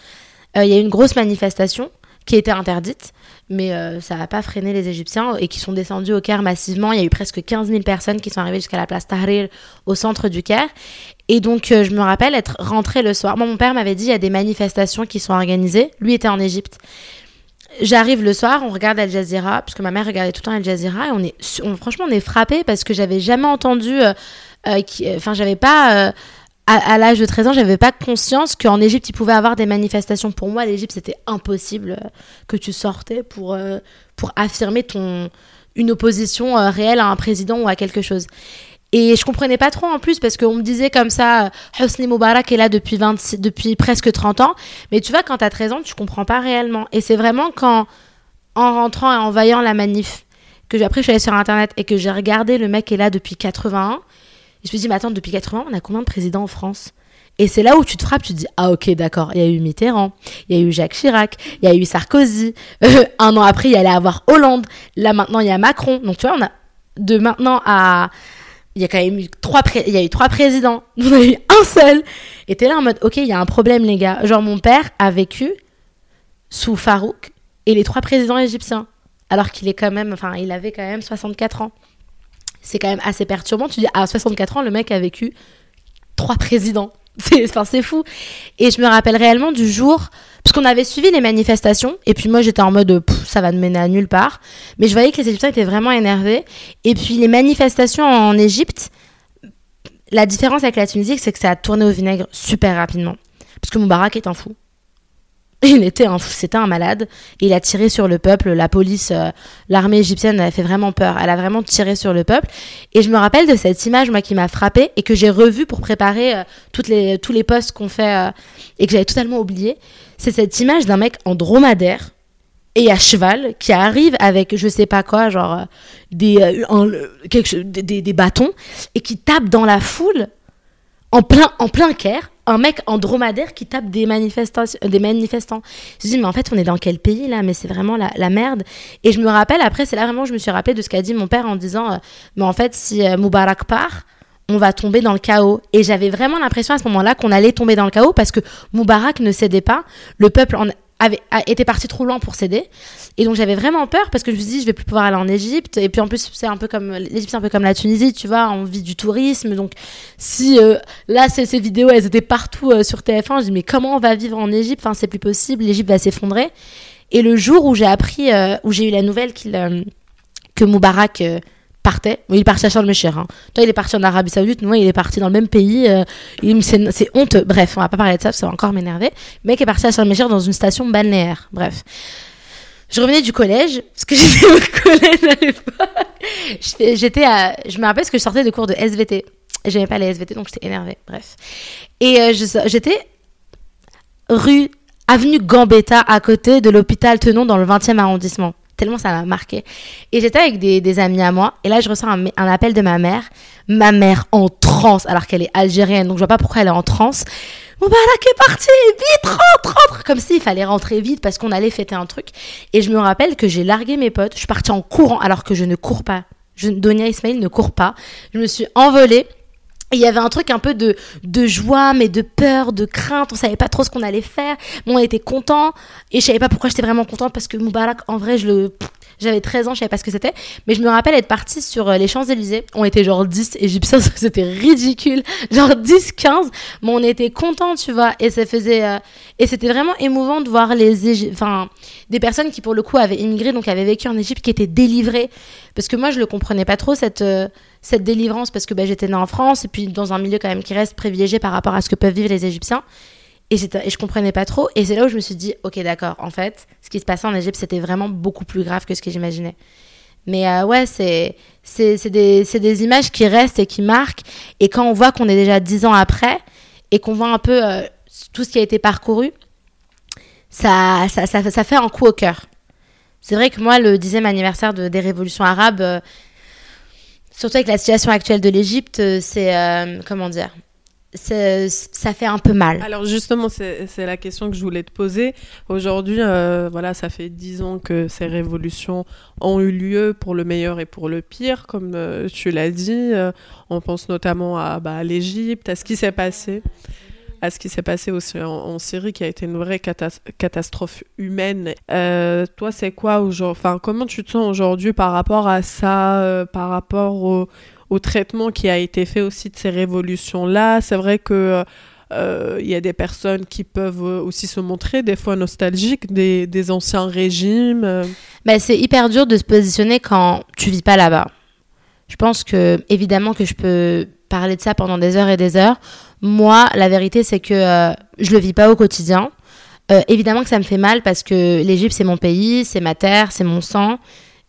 Euh, Il y a eu une grosse manifestation qui était interdite, mais euh, ça n'a pas freiné les Égyptiens et qui sont descendus au Caire massivement. Il y a eu presque 15 000 personnes qui sont arrivées jusqu'à la place Tahrir au centre du Caire. Et donc euh, je me rappelle être rentrée le soir. Moi, mon père m'avait dit il y a des manifestations qui sont organisées. Lui était en Égypte. J'arrive le soir, on regarde Al Jazeera, puisque ma mère regardait tout le temps Al Jazeera, et on est, on- franchement, on est frappé parce que j'avais jamais entendu, enfin, j'avais pas, euh, à, l'âge de 13 ans, j'avais pas conscience qu'en Égypte, il pouvait avoir des manifestations. Pour moi, l'Égypte, c'était impossible euh, que tu sortais pour, euh, pour affirmer ton, une opposition euh, réelle à un président ou à quelque chose. Et je comprenais pas trop en plus parce qu'on me disait comme ça, euh, Hosni Moubarak est là depuis, 26, depuis presque 30 ans. Mais tu vois, quand t'as 13 ans, tu comprends pas réellement. Et c'est vraiment quand, en rentrant et en voyant la manif, que j'ai- après je suis allée sur internet et que j'ai regardé le mec est là depuis 81, je me dit, mais attends, depuis 80, on a combien de présidents en France? Et c'est là où tu te frappes, tu te dis, ah ok, d'accord, il y a eu Mitterrand, il y a eu Jacques Chirac, il y a eu Sarkozy, Euh, un an après, il y allait avoir Hollande, là maintenant, il y a Macron. Donc tu vois, on a de maintenant à... Il y a quand même eu trois, il y a eu présidents, on a eu un seul. Et t'es là en mode, ok, il y a un problème, les gars. Genre, mon père a vécu sous Farouk et les trois présidents égyptiens. Alors qu'il est quand même, il avait quand même 64 ans. C'est quand même assez perturbant. Tu dis, à 64 ans, le mec a vécu trois présidents. C'est fou. Et je me rappelle réellement du jour, parce qu'on avait suivi les manifestations, et puis moi j'étais en mode ça va me mener à nulle part. Mais je voyais que les Égyptiens étaient vraiment énervés. Et puis les manifestations en Égypte, la différence avec la Tunisie, c'est que ça a tourné au vinaigre super rapidement. Parce que Moubarak est un fou. Il était un c'était un malade. Il a tiré sur le peuple. La police, euh, l'armée égyptienne a fait vraiment peur. Elle a vraiment tiré sur le peuple. Et je me rappelle de cette image, moi, qui m'a frappée et que j'ai revue pour préparer euh, les, tous les posts qu'on fait euh, et que j'avais totalement oublié. C'est cette image d'un mec en dromadaire et à cheval qui arrive avec je sais pas quoi, genre des- des bâtons et qui tape dans la foule en plein, en plein Caire. Un mec en dromadaire qui tape des, manifestants des manifestants. Je me dis, mais en fait, on est dans quel pays là? Mais c'est vraiment la, merde. Et je me rappelle, après, c'est là vraiment, je me suis rappelé de ce qu'a dit mon père en disant, euh, mais en fait, si euh, Moubarak part, on va tomber dans le chaos. Et j'avais vraiment l'impression à ce moment-là qu'on allait tomber dans le chaos parce que Moubarak ne cédait pas. Le peuple en était parti trop loin pour céder. Et donc j'avais vraiment peur parce que je me suis dit, je vais plus pouvoir aller en Égypte. Et puis en plus, c'est un peu comme l'Égypte, c'est un peu comme la Tunisie, tu vois, on vit du tourisme. Donc si euh, là, ces, vidéos, elles étaient partout euh, sur TF1, je dis, mais comment on va vivre en Égypte? Enfin, c'est plus possible, l'Égypte va s'effondrer. Et le jour où j'ai appris, euh, où j'ai eu la nouvelle qu'il, que Moubarak partait, il est parti à Sharm el-Sheikh. Hein. Toi, il est parti en Arabie Saoudite, moi, il est parti dans le même pays. euh, c'est, c'est honte. Bref, on va pas parler de ça, ça va encore m'énerver. Le mec est parti à Sharm el-Sheikh dans une station balnéaire. Bref. Je revenais du collège, parce que j'étais au collège à l'époque. Je me rappelle parce que je sortais de cours de SVT. J'aimais pas les SVT, donc j'étais énervée. Bref. Et euh, j'étais rue, avenue Gambetta, à côté de l'hôpital Tenon, dans le 20e arrondissement. Tellement ça m'a marqué. Et j'étais avec des, amis à moi. Et là, je reçois un, appel de ma mère. Ma mère en transe, alors qu'elle est algérienne. Donc, je vois pas pourquoi elle est en transe. Moubarak est parti, vite, rentre, rentre. Comme s'il fallait rentrer vite parce qu'on allait fêter un truc. Et je me rappelle que j'ai largué mes potes. Je suis partie en courant alors que je ne cours pas. Je, Donia Ismail ne court pas. Je me suis envolée. Il y avait un truc un peu de, de joie, mais de peur, de crainte. On savait pas trop ce qu'on allait faire. Bon, on était content. Et je savais pas pourquoi j'étais vraiment contente parce que Moubarak, en vrai, je le. J'avais 13 ans, je savais pas ce que c'était. Mais je me rappelle être partie sur euh, les Champs-Élysées. On était genre 10 égyptiens, c'était ridicule. Genre 10, 15. Mais on était contents, tu vois. Et ça faisait. euh, Et c'était vraiment émouvant de voir les Enfin, des personnes qui, pour le coup, avaient immigré, donc avaient vécu en Égypte, qui étaient délivrées. Parce que moi, je le comprenais pas trop, cette. euh, cette délivrance parce que bah, j'étais née en France et puis dans un milieu quand même qui reste privilégié par rapport à ce que peuvent vivre les Égyptiens. Et, et je comprenais pas trop. Et c'est là où je me suis dit, ok, d'accord, en fait, ce qui se passait en Égypte, c'était vraiment beaucoup plus grave que ce que j'imaginais. Mais euh, ouais, c'est des, des images qui restent et qui marquent. Et quand on voit qu'on est déjà dix ans après et qu'on voit un peu euh, tout ce qui a été parcouru, ça, ça, ça, fait un coup au cœur. C'est vrai que moi, le dixième anniversaire de, des révolutions arabes, euh, surtout avec la situation actuelle de l'Égypte, euh, c'est euh, comment dire, ça fait un peu mal. Alors justement, c'est la question que je voulais te poser. Aujourd'hui, euh, voilà, ça fait dix ans que ces révolutions ont eu lieu pour le meilleur et pour le pire, comme tu l'as dit. On pense notamment bah, à l'Égypte, à ce qui s'est passé, à ce qui s'est passé aussi en, Syrie, qui a été une vraie catas- catastrophe humaine. Euh, toi, c'est quoi aujourd'hui Enfin, comment tu te sens aujourd'hui par rapport à ça, euh, par rapport au, traitement qui a été fait aussi de ces révolutions-là? C'est vrai que euh, il y a des personnes qui peuvent aussi se montrer des fois nostalgiques des, des anciens régimes. Bah, c'est hyper dur de se positionner quand tu vis pas là-bas. Je pense que, évidemment, que je peux parler de ça pendant des heures et des heures. Moi, la vérité, c'est que euh, je le vis pas au quotidien. Euh, évidemment que ça me fait mal parce que l'Égypte, c'est mon pays, c'est ma terre, c'est mon sang.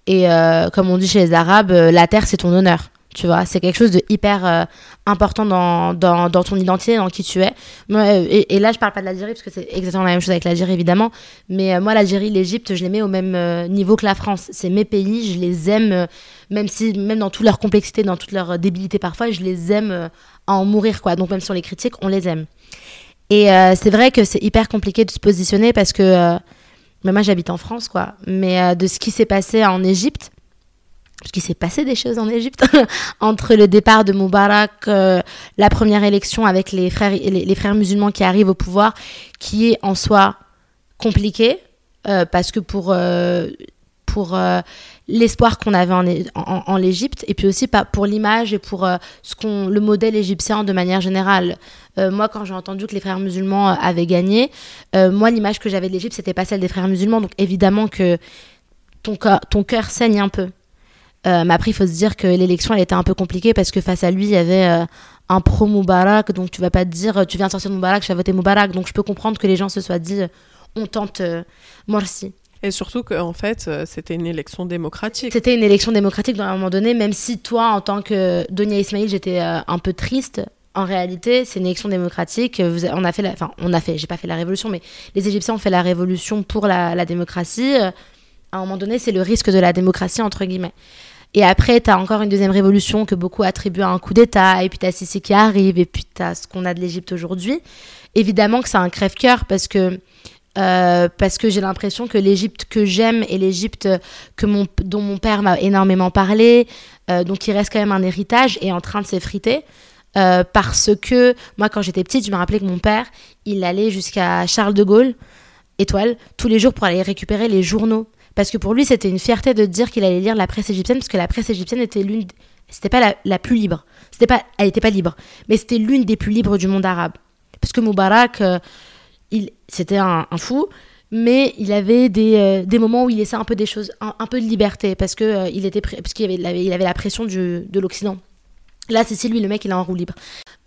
Et euh, comme on dit chez les Arabes, euh, la terre, c'est ton honneur. Tu vois, c'est quelque chose de hyper euh, important dans, dans, dans ton identité, dans qui tu es. Euh, et, là, je parle pas de l'Algérie parce que c'est exactement la même chose avec l'Algérie, évidemment. Mais euh, moi, l'Algérie, l'Égypte, je les mets au même niveau que la France. C'est mes pays, je les aime, même si, même dans toute leur complexité, dans toute leur débilité parfois, je les aime à en mourir, quoi. Donc même on les critique, on les aime. Et c'est vrai que c'est hyper compliqué de se positionner parce que, moi, j'habite en France, quoi. Mais de ce qui s'est passé en Égypte, parce qu'il s'est passé des choses en Égypte entre le départ de Moubarak, euh, la première élection avec les frères, musulmans qui arrivent au pouvoir, qui est en soi compliqué euh, parce que pour, euh, pour l'espoir qu'on avait en, en, l'Égypte et puis aussi pas pour l'image et pour ce qu'on le modèle égyptien de manière générale. Moi, quand j'ai entendu que les frères musulmans avaient gagné, moi l'image que j'avais de l'Égypte c'était pas celle des frères musulmans, donc évidemment que ton ton cœur saigne un peu. Euh, mais après, il faut se dire que l'élection, elle était un peu compliquée parce que face à lui, il y avait euh, un pro Moubarak. Donc, tu vas pas te dire, euh, tu viens de sortir de Moubarak, je vais voter Moubarak. Donc, je peux comprendre que les gens se soient dit, euh, on tente euh, Morsi. Et surtout qu'en fait, c'était une élection démocratique. C'était une élection démocratique dans un moment donné, même si toi, en tant que Donia Ismail, j'étais un peu triste. En réalité, c'est une élection démocratique. Vous on a fait, la- enfin, on a fait. J'ai pas fait la révolution, mais les Égyptiens ont fait la révolution pour la, la démocratie. À un moment donné, c'est le risque de la démocratie entre guillemets. Et après, tu as encore une deuxième révolution que beaucoup attribuent à un coup d'État, et puis tu as Sisi qui arrive, et puis tu as ce qu'on a de l'Égypte aujourd'hui. Évidemment que c'est un crève-cœur parce que, euh, parce que j'ai l'impression que l'Égypte que j'aime et l'Égypte dont mon père m'a énormément parlé, euh, donc il reste quand même un héritage, est en train de s'effriter. Euh, parce que moi, quand j'étais petite, je me rappelais que mon père, il allait jusqu'à Charles de Gaulle, étoile, tous les jours pour aller récupérer les journaux. Parce que pour lui, c'était une fierté de dire qu'il allait lire la presse égyptienne, parce que la presse égyptienne était l'une. C'était pas la, plus libre. C'était pas, elle était pas libre, mais c'était l'une des plus libres du monde arabe. Parce que Moubarak, euh, il, c'était un, fou, mais il avait des, euh, des moments où il laissait un peu des choses, un, peu de liberté, parce que euh, il était, parce qu'il avait, il avait la pression du, de l'Occident. Là, c'est si lui, le mec, il est en roue libre.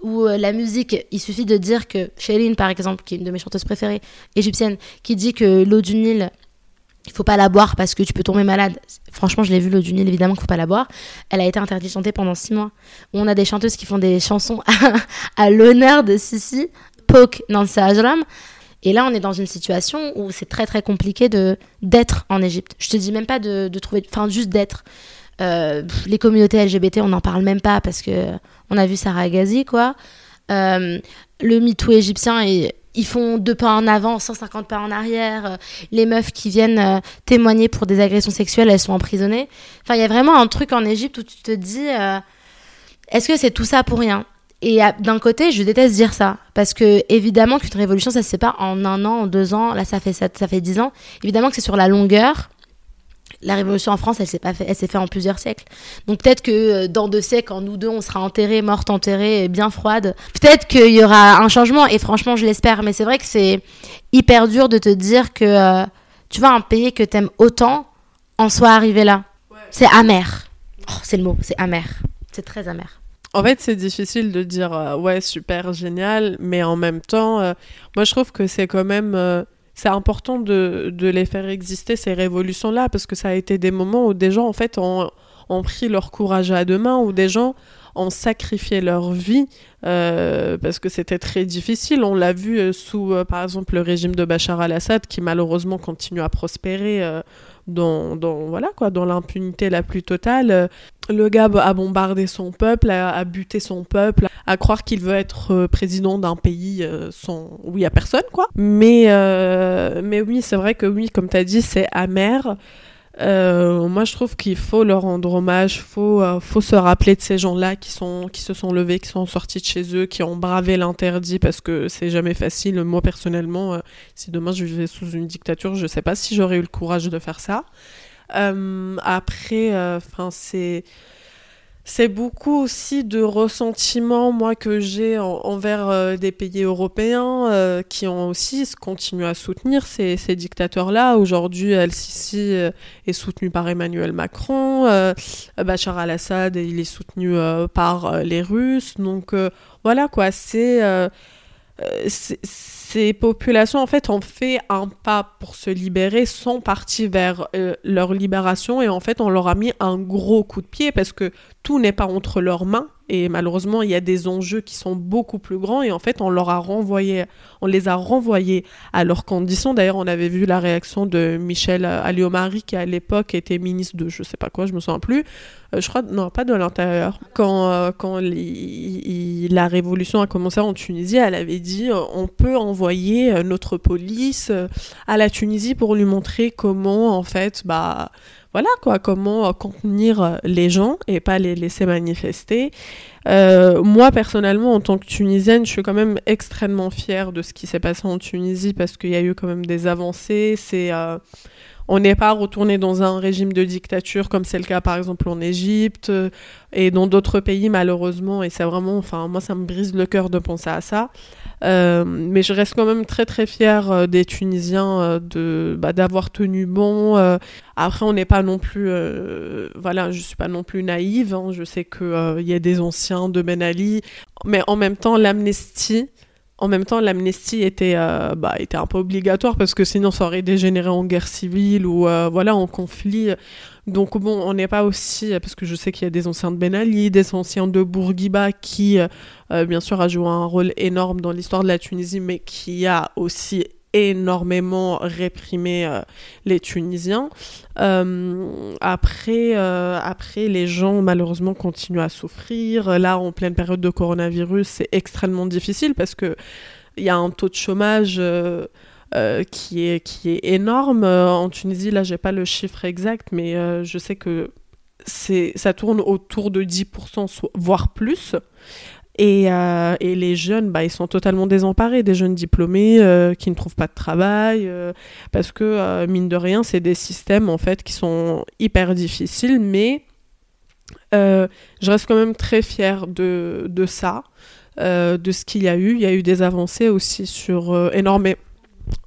Ou la musique, il suffit de dire que Sherine, par exemple, qui est une de mes chanteuses préférées, égyptienne, qui dit que l'eau du Nil, il faut pas la boire parce que tu peux tomber malade. Franchement, je l'ai vu l'eau du Nil, évidemment qu'il faut pas la boire. Elle a été interdite de chanter pendant six mois. On a des chanteuses qui font des chansons à, l'honneur de Sissi, Poke, Nancy Ajram. Et là, on est dans une situation où c'est très très compliqué de d'être en Égypte. Je te dis même pas de, de trouver, enfin juste d'être. Euh, les communautés LGBT, on n'en parle même pas parce que on a vu Sarah Ghazi, quoi. Euh, le MeToo égyptien, et, ils font deux pas en avant, 150 pas en arrière. Euh, Les meufs qui viennent euh, témoigner pour des agressions sexuelles, elles sont emprisonnées. Enfin, il y a vraiment un truc en Égypte où tu te dis, euh, est-ce que c'est tout ça pour rien? Et d'un côté, je déteste dire ça parce que évidemment qu'une révolution, ça se fait pas en un an, en deux ans. Là, ça fait ça fait dix ans. Évidemment que c'est sur la longueur. La révolution en France, elle s'est pas fait, elle s'est fait en plusieurs siècles. Donc peut-être que euh, dans deux siècles, quand nous deux, on sera enterrés, mortes, enterrées, bien froides, peut-être qu'il y aura un changement. Et franchement, je l'espère. Mais c'est vrai que c'est hyper dur de te dire que euh, tu vois un pays que t'aimes autant en soit arrivé là. C'est amer. Oh, c'est le mot, c'est amer. C'est très amer. En fait, c'est difficile de dire euh, ouais, super, génial, mais en même temps, euh, moi je trouve que c'est quand même. C'est important de, les faire exister, ces révolutions-là, parce que ça a été des moments où des gens, en fait, ont, pris leur courage à deux mains, où des gens ont sacrifié leur vie, euh, parce que c'était très difficile. On l'a vu euh, sous, euh, par exemple, le régime de Bachar al-Assad, qui malheureusement continue à prospérer dans, dans, voilà, quoi, dans l'impunité la plus totale. Le gars a bombardé son peuple, a, a buté son peuple, à croire qu'il veut être euh, président d'un pays euh, sans... où il n'y a personne, quoi. Mais, euh, mais oui, c'est vrai que oui, comme tu as dit, c'est amer. Euh, moi, je trouve qu'il faut leur rendre hommage, faut, euh, faut se rappeler de ces gens-là qui, qui se sont levés, qui sont sortis de chez eux, qui ont bravé l'interdit parce que c'est jamais facile. Moi, personnellement, euh, si demain je vivais sous une dictature, je sais pas si j'aurais eu le courage de faire ça. Euh, après, c'est c'est beaucoup aussi de ressentiment, moi, que j'ai en- envers euh, des pays européens euh, qui ont aussi continué à soutenir ces, dictateurs-là. Aujourd'hui, El-Sisi euh, est soutenu par Emmanuel Macron, Bachar al-Assad, il est soutenu par les Russes. Donc, voilà, quoi, c'est... euh, ces populations, en fait, ont fait un pas pour se libérer, sont partis vers euh, leur libération et en fait, on leur a mis un gros coup de pied parce que tout n'est pas entre leurs mains et malheureusement, il y a des enjeux qui sont beaucoup plus grands et en fait, on leur a renvoyé, on les a renvoyés à leurs conditions. D'ailleurs, on avait vu la réaction de Michel Alliomari qui à l'époque était ministre de je sais pas quoi, je me souviens plus. Euh, je crois non, pas de l'intérieur. Quand euh, quand la révolution a commencé en Tunisie, elle avait dit euh, on peut envoyer notre police à la Tunisie pour lui montrer comment en fait bah voilà quoi, comment contenir les gens et pas les laisser manifester. Moi personnellement, en tant que Tunisienne, je suis quand même extrêmement fière de ce qui s'est passé en Tunisie parce qu'il y a eu quand même des avancées. C'est on n'est pas retourné dans un régime de dictature comme c'est le cas par exemple en Égypte euh, et dans d'autres pays malheureusement. Et c'est vraiment, enfin moi ça me brise le cœur de penser à ça. Euh, mais je reste quand même très très fière euh, des Tunisiens de bah, d'avoir tenu bon. Après, on n'est pas non plus, voilà, je suis pas non plus naïve. hein. Je sais que il y a des anciens de Ben Ali, mais en même temps, l'amnistie. En même temps, l'amnistie était, euh, bah, était un peu obligatoire parce que sinon ça aurait dégénéré en guerre civile ou euh, voilà en conflit. Donc bon, on n'est pas aussi parce que je sais qu'il y a des anciens de Ben Ali, des anciens de Bourguiba qui, euh, bien sûr, a joué un rôle énorme dans l'histoire de la Tunisie, mais qui a aussi énormément réprimé euh, les Tunisiens. Euh, après, euh, après, les gens malheureusement continuent à souffrir. Là, en pleine période de coronavirus, c'est extrêmement difficile parce que il y a un taux de chômage qui est qui est énorme en Tunisie. Là, j'ai pas le chiffre exact, mais je sais que ça tourne autour de 10%, so- voire plus. Et, euh, et les jeunes, bah, ils sont totalement désemparés, des jeunes diplômés euh, qui ne trouvent pas de travail, euh, parce que, mine de rien, c'est des systèmes, en fait, qui sont hyper difficiles, mais je reste quand même très fière de, de ça, de ce qu'il y a eu. Il y a eu des avancées aussi sur, euh, énormé-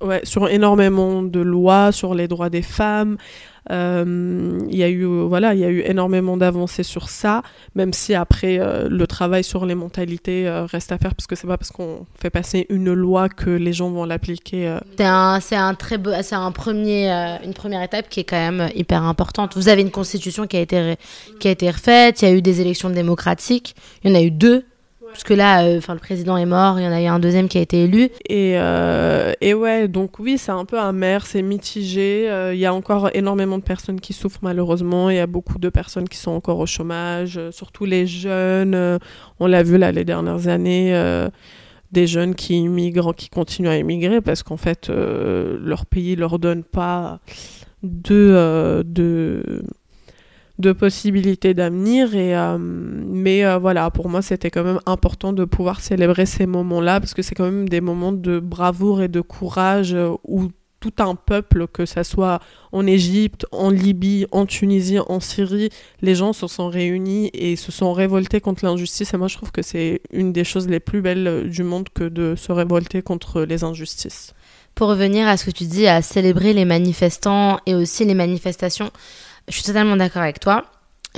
ouais, sur énormément de lois, sur les droits des femmes. Euh, il y a eu euh, voilà il y a eu énormément d'avancées sur ça même si après euh, le travail sur les mentalités euh, reste à faire parce que c'est pas parce qu'on fait passer une loi que les gens vont l'appliquer euh. C'est un, un un premier, euh, une première étape qui est quand même hyper importante. Vous avez une constitution qui a été, qui a été refaite. Il y a eu des élections démocratiques. Il y en a eu deux. Parce que là, euh, le président est mort. Il y en a eu un deuxième qui a été élu. et euh, et ouais donc oui c'est un peu amer c'est mitigé Euh, il y a encore énormément de personnes qui souffrent malheureusement il y a beaucoup de personnes qui sont encore au chômage euh, surtout les jeunes on l'a vu là les dernières années des jeunes qui immigrent, qui continuent à immigrer parce qu'en fait, euh, leur pays leur donne pas de, euh, de, de possibilités d'avenir. Et, euh, mais euh, voilà, pour moi, c'était quand même important de pouvoir célébrer ces moments-là parce que c'est quand même des moments de bravoure et de courage euh, où tout un peuple, que ça soit en Égypte, en Libye, en Tunisie, en Syrie, les gens se sont réunis et se sont révoltés contre l'injustice. Et moi, je trouve que c'est une des choses les plus belles du monde que de se révolter contre les injustices. Pour revenir à ce que tu dis, à célébrer les manifestants et aussi les manifestations, je suis totalement d'accord avec toi.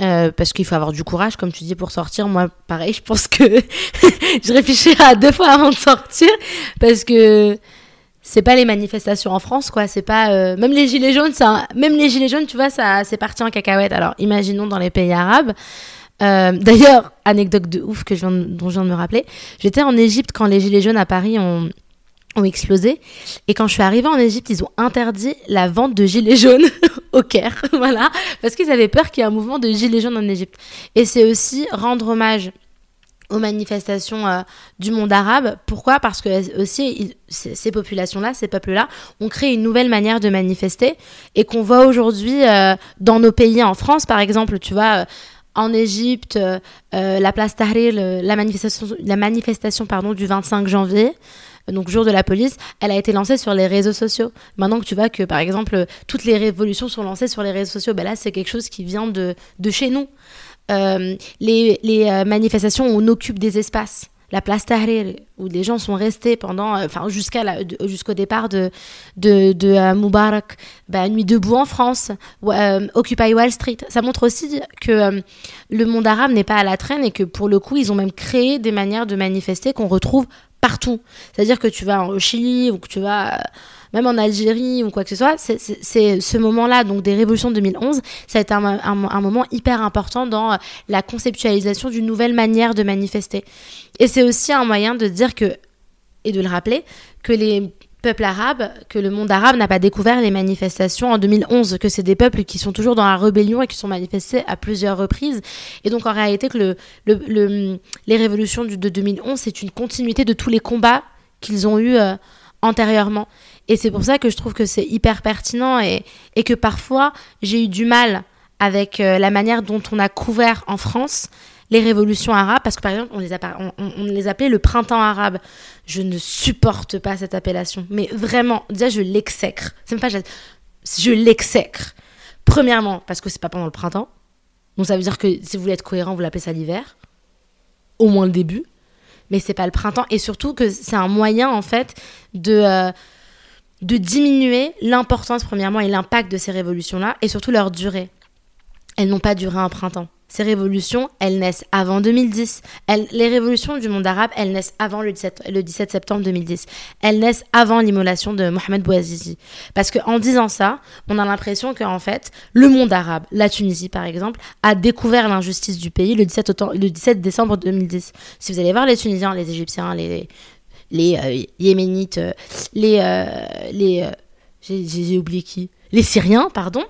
Euh, parce qu'il faut avoir du courage, comme tu dis, pour sortir. Moi, pareil, je pense que je réfléchis à deux fois avant de sortir, parce que c'est pas les manifestations en France, quoi. C'est pas euh, même les gilets jaunes, ça, même les gilets jaunes, tu vois, ça, c'est parti en cacahuète. Alors, imaginons dans les pays arabes. Euh, D'ailleurs, anecdote de ouf que je viens dont je viens de me rappeler. J'étais en Égypte quand les gilets jaunes à Paris ont ont explosé. Et quand je suis arrivée en Égypte, ils ont interdit la vente de gilets jaunes au Caire. voilà. Parce qu'ils avaient peur qu'il y ait un mouvement de gilets jaunes en Égypte. Et c'est aussi rendre hommage aux manifestations euh, du monde arabe. Pourquoi? Parce que euh, aussi, ces populations-là, ces peuples-là, ont créé une nouvelle manière de manifester et qu'on voit aujourd'hui euh, dans nos pays, en France par exemple, tu vois. en Égypte, la place Tahrir, la manifestation, la manifestation pardon, du 25 janvier, donc jour de la police, elle a été lancée sur les réseaux sociaux. Maintenant que tu vois que, par exemple, toutes les révolutions sont lancées sur les réseaux sociaux, ben là, c'est quelque chose qui vient de, de chez nous. Euh, les les euh, manifestations on occupe des espaces. La place Tahrir, où les gens sont restés pendant, euh, enfin, jusqu'à jusqu'au départ de, de, Moubarak, bah, Nuit debout en France, Occupy Wall Street. Ça montre aussi que le monde arabe n'est pas à la traîne et que pour le coup, ils ont même créé des manières de manifester qu'on retrouve partout. C'est-à-dire que tu vas au Chili ou que tu vas euh, même en Algérie ou quoi que ce soit, c'est- ce moment-là, donc des révolutions de 2011, ça a été un, un- un moment hyper important dans euh, la conceptualisation d'une nouvelle manière de manifester. Et c'est aussi un moyen de dire que, et de le rappeler, que les peuples arabes, que le monde arabe n'a pas découvert les manifestations en 2011, que c'est des peuples qui sont toujours dans la rébellion et qui sont manifestés à plusieurs reprises. Et donc en réalité, que le, le- le- les révolutions de 2011, c'est une continuité de tous les combats qu'ils ont eus euh, antérieurement. Et c'est pour ça que je trouve que c'est hyper pertinent et, et que parfois j'ai eu du mal avec euh, la manière dont on a couvert en France les révolutions arabes, parce que par exemple, on les, a, appelait le printemps arabe. Je ne supporte pas cette appellation, mais vraiment, déjà, je l'exècre. C'est pas, je- je l'exècre. Premièrement, parce que c'est pas pendant le printemps. Donc ça veut dire que si vous voulez être cohérent, vous l'appelez ça l'hiver. Au moins le début. Mais c'est pas le printemps. Et surtout que c'est un moyen, en fait, de, euh, de diminuer l'importance, premièrement, et l'impact de ces révolutions-là, et surtout leur durée. Elles n'ont pas duré un printemps. Ces révolutions, elles naissent avant 2010. Elles- les révolutions du monde arabe, elles naissent avant le 17, le 17 septembre 2010. Elles naissent avant l'immolation de Mohamed Bouazizi. Parce qu'en disant ça, on a l'impression qu'en fait, le monde arabe, la Tunisie par exemple, a découvert l'injustice du pays le 17, autant- le 17 décembre 2010. Si vous allez voir les Tunisiens, les Égyptiens, les, euh, Yéménites, euh, les... euh, les j'ai oublié qui Les Syriens, pardon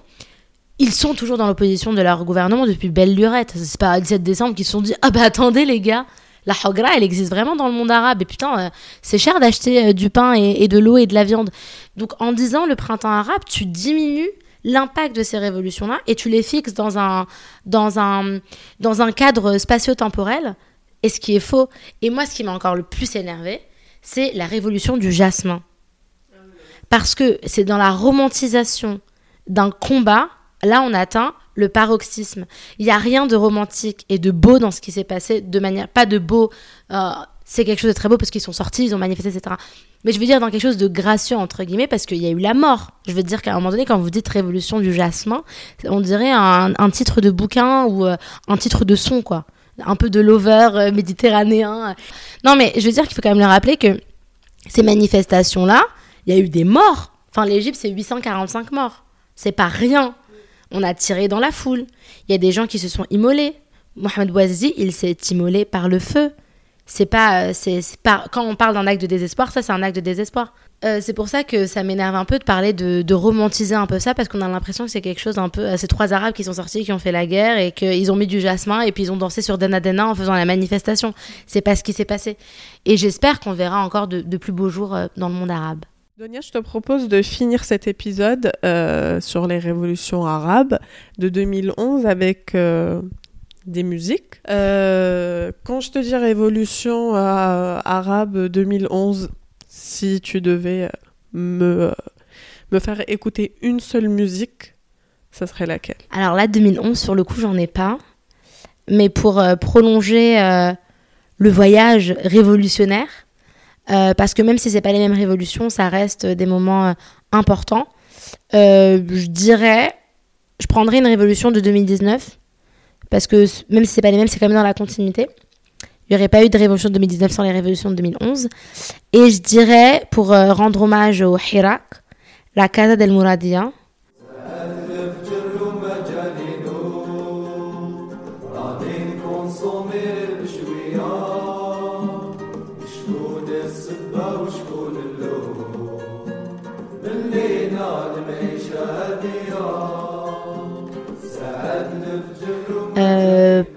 ils sont toujours dans l'opposition de leur gouvernement depuis belle lurette. C'est pas le 17 décembre qu'ils se sont dit Ah bah attendez les gars, la hogra elle existe vraiment dans le monde arabe. Et putain, euh, c'est cher d'acheter euh, du pain et, de l'eau et de la viande. Donc en disant le printemps arabe, tu diminues l'impact de ces révolutions-là et tu les fixes dans un, dans un, dans un cadre spatio-temporel. Et ce qui est faux. Et moi, ce qui m'a encore le plus énervé, c'est la révolution du jasmin. Parce que c'est dans la romantisation d'un combat, là on atteint le paroxysme. Il n'y a rien de romantique et de beau dans ce qui s'est passé, de manière pas de beau. euh, c'est quelque chose de très beau parce qu'ils sont sortis, ils ont manifesté, etc. Mais je veux dire dans quelque chose de gracieux entre guillemets parce qu'il y a eu la mort. Je veux dire qu'à un moment donné, quand vous dites révolution du jasmin, on dirait un, titre de bouquin ou euh, un titre de son quoi. Un peu de lover euh, méditerranéen. Non mais je veux dire qu'il faut quand même le rappeler que ces manifestations là, il y a eu des morts. Enfin l'Égypte c'est 845 morts. C'est pas rien. On a tiré dans la foule. Il y a des gens qui se sont immolés. Mohamed Bouazizi, il s'est immolé par le feu. C'est pas, euh, c'est pas. Quand on parle d'un acte de désespoir, ça c'est un acte de désespoir. Euh, c'est pour ça que ça m'énerve un peu de parler de, de romantiser un peu ça parce qu'on a l'impression que c'est quelque chose un peu. euh, Ces trois Arabes qui sont sortis, qui ont fait la guerre et qu'ils ont mis du jasmin et puis ils ont dansé sur Dana Dana en faisant la manifestation. C'est pas ce qui s'est passé. Et j'espère qu'on verra encore de, plus beaux jours dans le monde arabe. Donia, je te propose de finir cet épisode euh, sur les révolutions arabes de 2011 avec euh, des musiques. Euh, quand je te dis révolution arabe 2011, si tu devais me, me faire écouter une seule musique, ça serait laquelle? Alors là, 2011, sur le coup, j'en ai pas. Mais pour prolonger le voyage révolutionnaire, euh, parce que même si c'est pas les mêmes révolutions, ça reste des moments euh, importants. euh, je dirais, je prendrais une révolution de 2019, parce que même si c'est pas les mêmes, c'est quand même dans la continuité. Il n'y aurait pas eu de révolution de 2019 sans les révolutions de 2011. Et je dirais, pour euh, rendre hommage au Hirak, la Casa del Mouradia,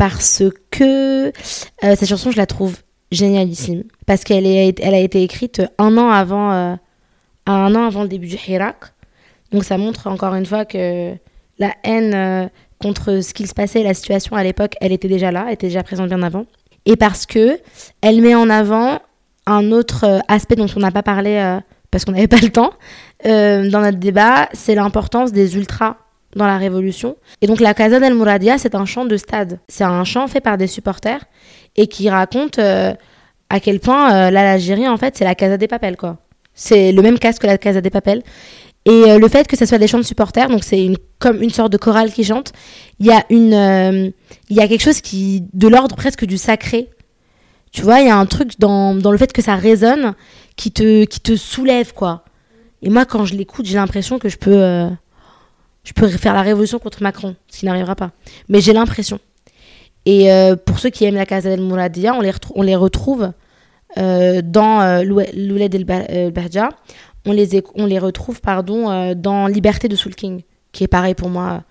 parce que euh, cette chanson, je la trouve génialissime. Parce qu'elle est, elle a été écrite un an avant, euh, un an avant le début du Hirak. Donc ça montre encore une fois que la haine euh, contre ce qu'il se passait, la situation à l'époque, elle était déjà là, elle était déjà présente bien avant. Et parce que elle met en avant un autre aspect dont on n'a pas parlé parce qu'on n'avait pas le temps dans notre débat, c'est l'importance des ultras dans la révolution. Et donc la Casa del Mouradia, c'est un chant de stade. C'est un chant fait par des supporters et qui raconte euh, à quel point euh, l'Algérie, en fait, c'est la Casa des Papels, quoi. C'est le même casque que la Casa des Papels. Et euh, le fait que ce soit des chants de supporters, donc c'est une, comme une sorte de chorale qui chante, il y a une, il y a quelque chose qui, de l'ordre presque du sacré. Tu vois, il y a un truc dans, dans le fait que ça résonne qui te, qui te soulève, quoi. Et moi, quand je l'écoute, j'ai l'impression que je peux, je peux faire la révolution contre Macron, ce qui n'arrivera pas. Mais j'ai l'impression. Et euh, pour ceux qui aiment la Casa del Mouradia, on les, retrouve euh, dans euh, Louled El Ba- El Bahja. On les, on les retrouve pardon, euh, dans Liberté de Soul King, qui est pareil pour moi.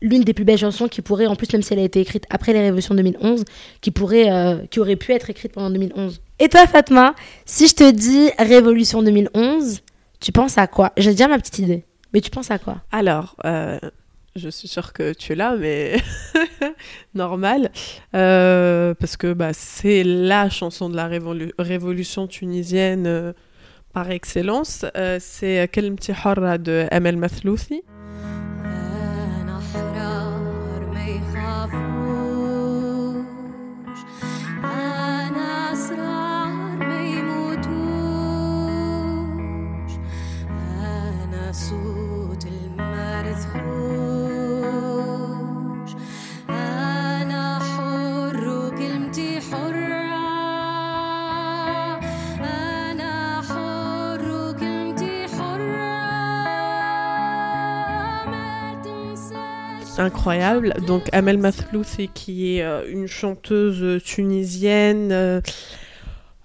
L'une des plus belles chansons qui pourrait, en plus, même si elle a été écrite après les révolutions 2011, qui, pourrait, euh, qui aurait pu être écrite pendant 2011. Et toi, Fatma, si je te dis Révolution 2011, tu penses à quoi? J'ai déjà ma petite idée. Mais tu penses à quoi? Alors, euh, je suis sûre que tu es là, mais normal. Euh, parce que bah, c'est la chanson de la révolu- révolution tunisienne euh, par excellence, c'est Kelmti Horra de Amel Mathlouthi. Incroyable. Donc Amel Mathlouthi qui est euh, une chanteuse tunisienne euh,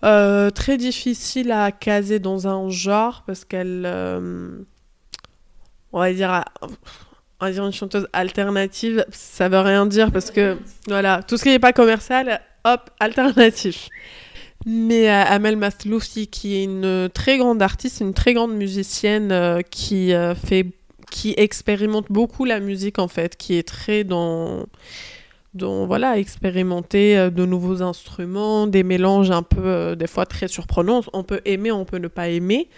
euh, très difficile à caser dans un genre parce qu'elle, euh, on va dire, on une chanteuse alternative. Ça veut rien dire parce que voilà, tout ce qui n'est pas commercial, hop, alternatif. Mais euh, Amel Mathlouthi qui est une très grande artiste, une très grande musicienne euh, qui euh, fait qui expérimente beaucoup la musique en fait, qui est très dans, voilà, expérimenter euh, de nouveaux instruments, des mélanges un peu euh, des fois très surprenants. On peut aimer, on peut ne pas aimer.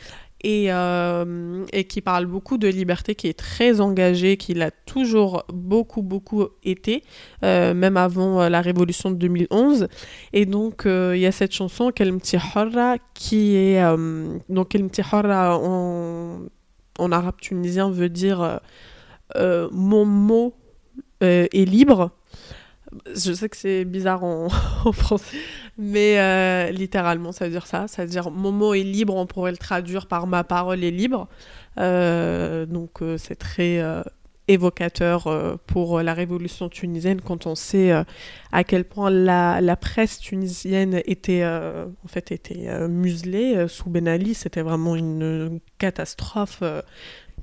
Et, euh, et qui parle beaucoup de liberté, qui est très engagée, qui l'a toujours beaucoup, beaucoup été, même avant la révolution de 2011. Et donc, il y a cette chanson, Kelmti Horra, qui est. donc, Kelmti Horra, en, en arabe tunisien, veut dire euh, euh, mon mot euh, est libre. Je sais que c'est bizarre en, français, mais littéralement, ça veut dire ça. Ça veut dire mon mot est libre, on pourrait le traduire par ma parole est libre. Donc, c'est très évocateur euh, pour la révolution tunisienne quand on sait euh, à quel point la, presse tunisienne était, euh, en fait, était euh, muselée euh, sous Ben Ali. C'était vraiment une catastrophe. euh,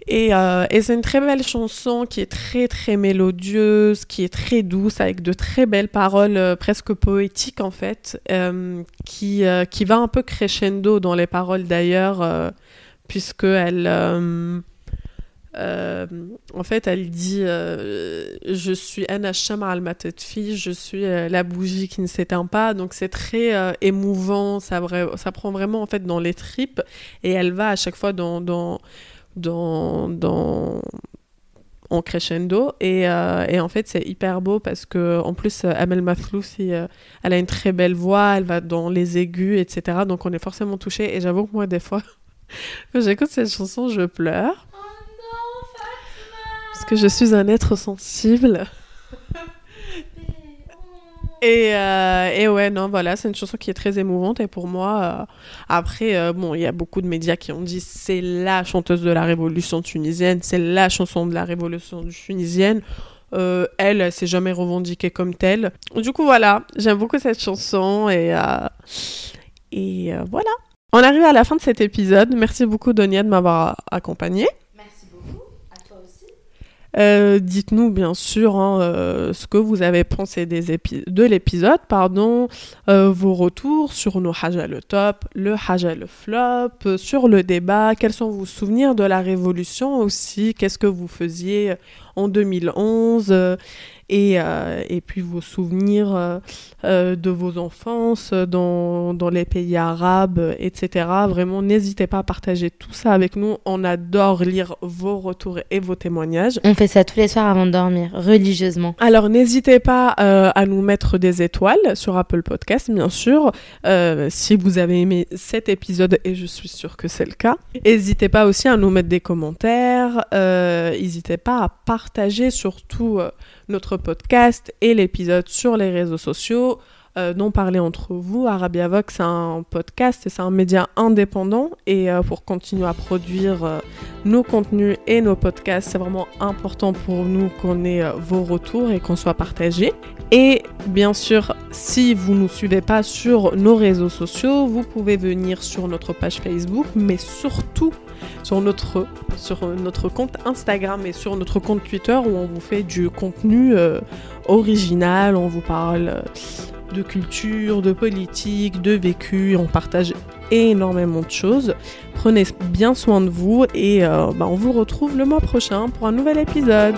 et, euh, et c'est une très belle chanson qui est très très mélodieuse, qui est très douce, avec de très belles paroles euh, presque poétiques en fait, euh, qui, euh, qui va un peu crescendo dans les paroles d'ailleurs, euh, puisque elle, euh, en fait, elle dit euh, Je suis Anna Shama al fille, je suis euh, la bougie qui ne s'éteint pas. Donc c'est très émouvant, ça, prend vraiment en fait dans les tripes, et elle va à chaque fois dans. dans dans, dans en crescendo. Et, en fait c'est hyper beau parce que en plus Amel Maflousi euh, elle a une très belle voix elle va dans les aigus etc donc on est forcément touché et j'avoue que moi des fois quand j'écoute cette chanson je pleure que je suis un être sensible et, euh, et ouais, non, voilà, c'est une chanson qui est très émouvante. Et pour moi, euh, après, euh, bon, il y a beaucoup de médias qui ont dit c'est la chanteuse de la révolution tunisienne, c'est la chanson de la révolution tunisienne. Elle, elle s'est jamais revendiquée comme telle. Du coup, voilà, j'aime beaucoup cette chanson et, et voilà. On arrive à la fin de cet épisode. Merci beaucoup, Donia, de m'avoir accompagnée. Merci beaucoup. À toi aussi. Euh, Dites-nous bien sûr hein, euh, ce que vous avez pensé de l'épisode, pardon, euh, vos retours sur nos Haja le top, le Haja le flop, sur le débat, quels sont vos souvenirs de la Révolution aussi, qu'est-ce que vous faisiez en 2011 euh, et, euh, et puis vos souvenirs euh, euh, de vos enfances dans, dans les pays arabes, etc. Vraiment, n'hésitez pas à partager tout ça avec nous. On adore lire vos retours et vos témoignages. On fait ça tous les soirs avant de dormir, religieusement. Alors n'hésitez pas euh, à nous mettre des étoiles sur Apple Podcast, bien sûr, si vous avez aimé cet épisode, et je suis sûre que c'est le cas. N'hésitez pas aussi à nous mettre des commentaires, n'hésitez pas à partager surtout notre podcast et l'épisode sur les réseaux sociaux. Euh, d'en parler entre vous. Arabia Vox, c'est un podcast et c'est un média indépendant. Et euh, pour continuer à produire euh, nos contenus et nos podcasts, c'est vraiment important pour nous qu'on ait vos retours et qu'on soit partagés. Et bien sûr, si vous ne nous suivez pas sur nos réseaux sociaux, vous pouvez venir sur notre page Facebook, mais surtout sur notre, sur notre compte Instagram et sur notre compte Twitter où on vous fait du contenu euh, original, on vous parle euh, de culture, de politique, de vécu, on partage énormément de choses. Prenez bien soin de vous et euh, bah, on vous retrouve le mois prochain pour un nouvel épisode.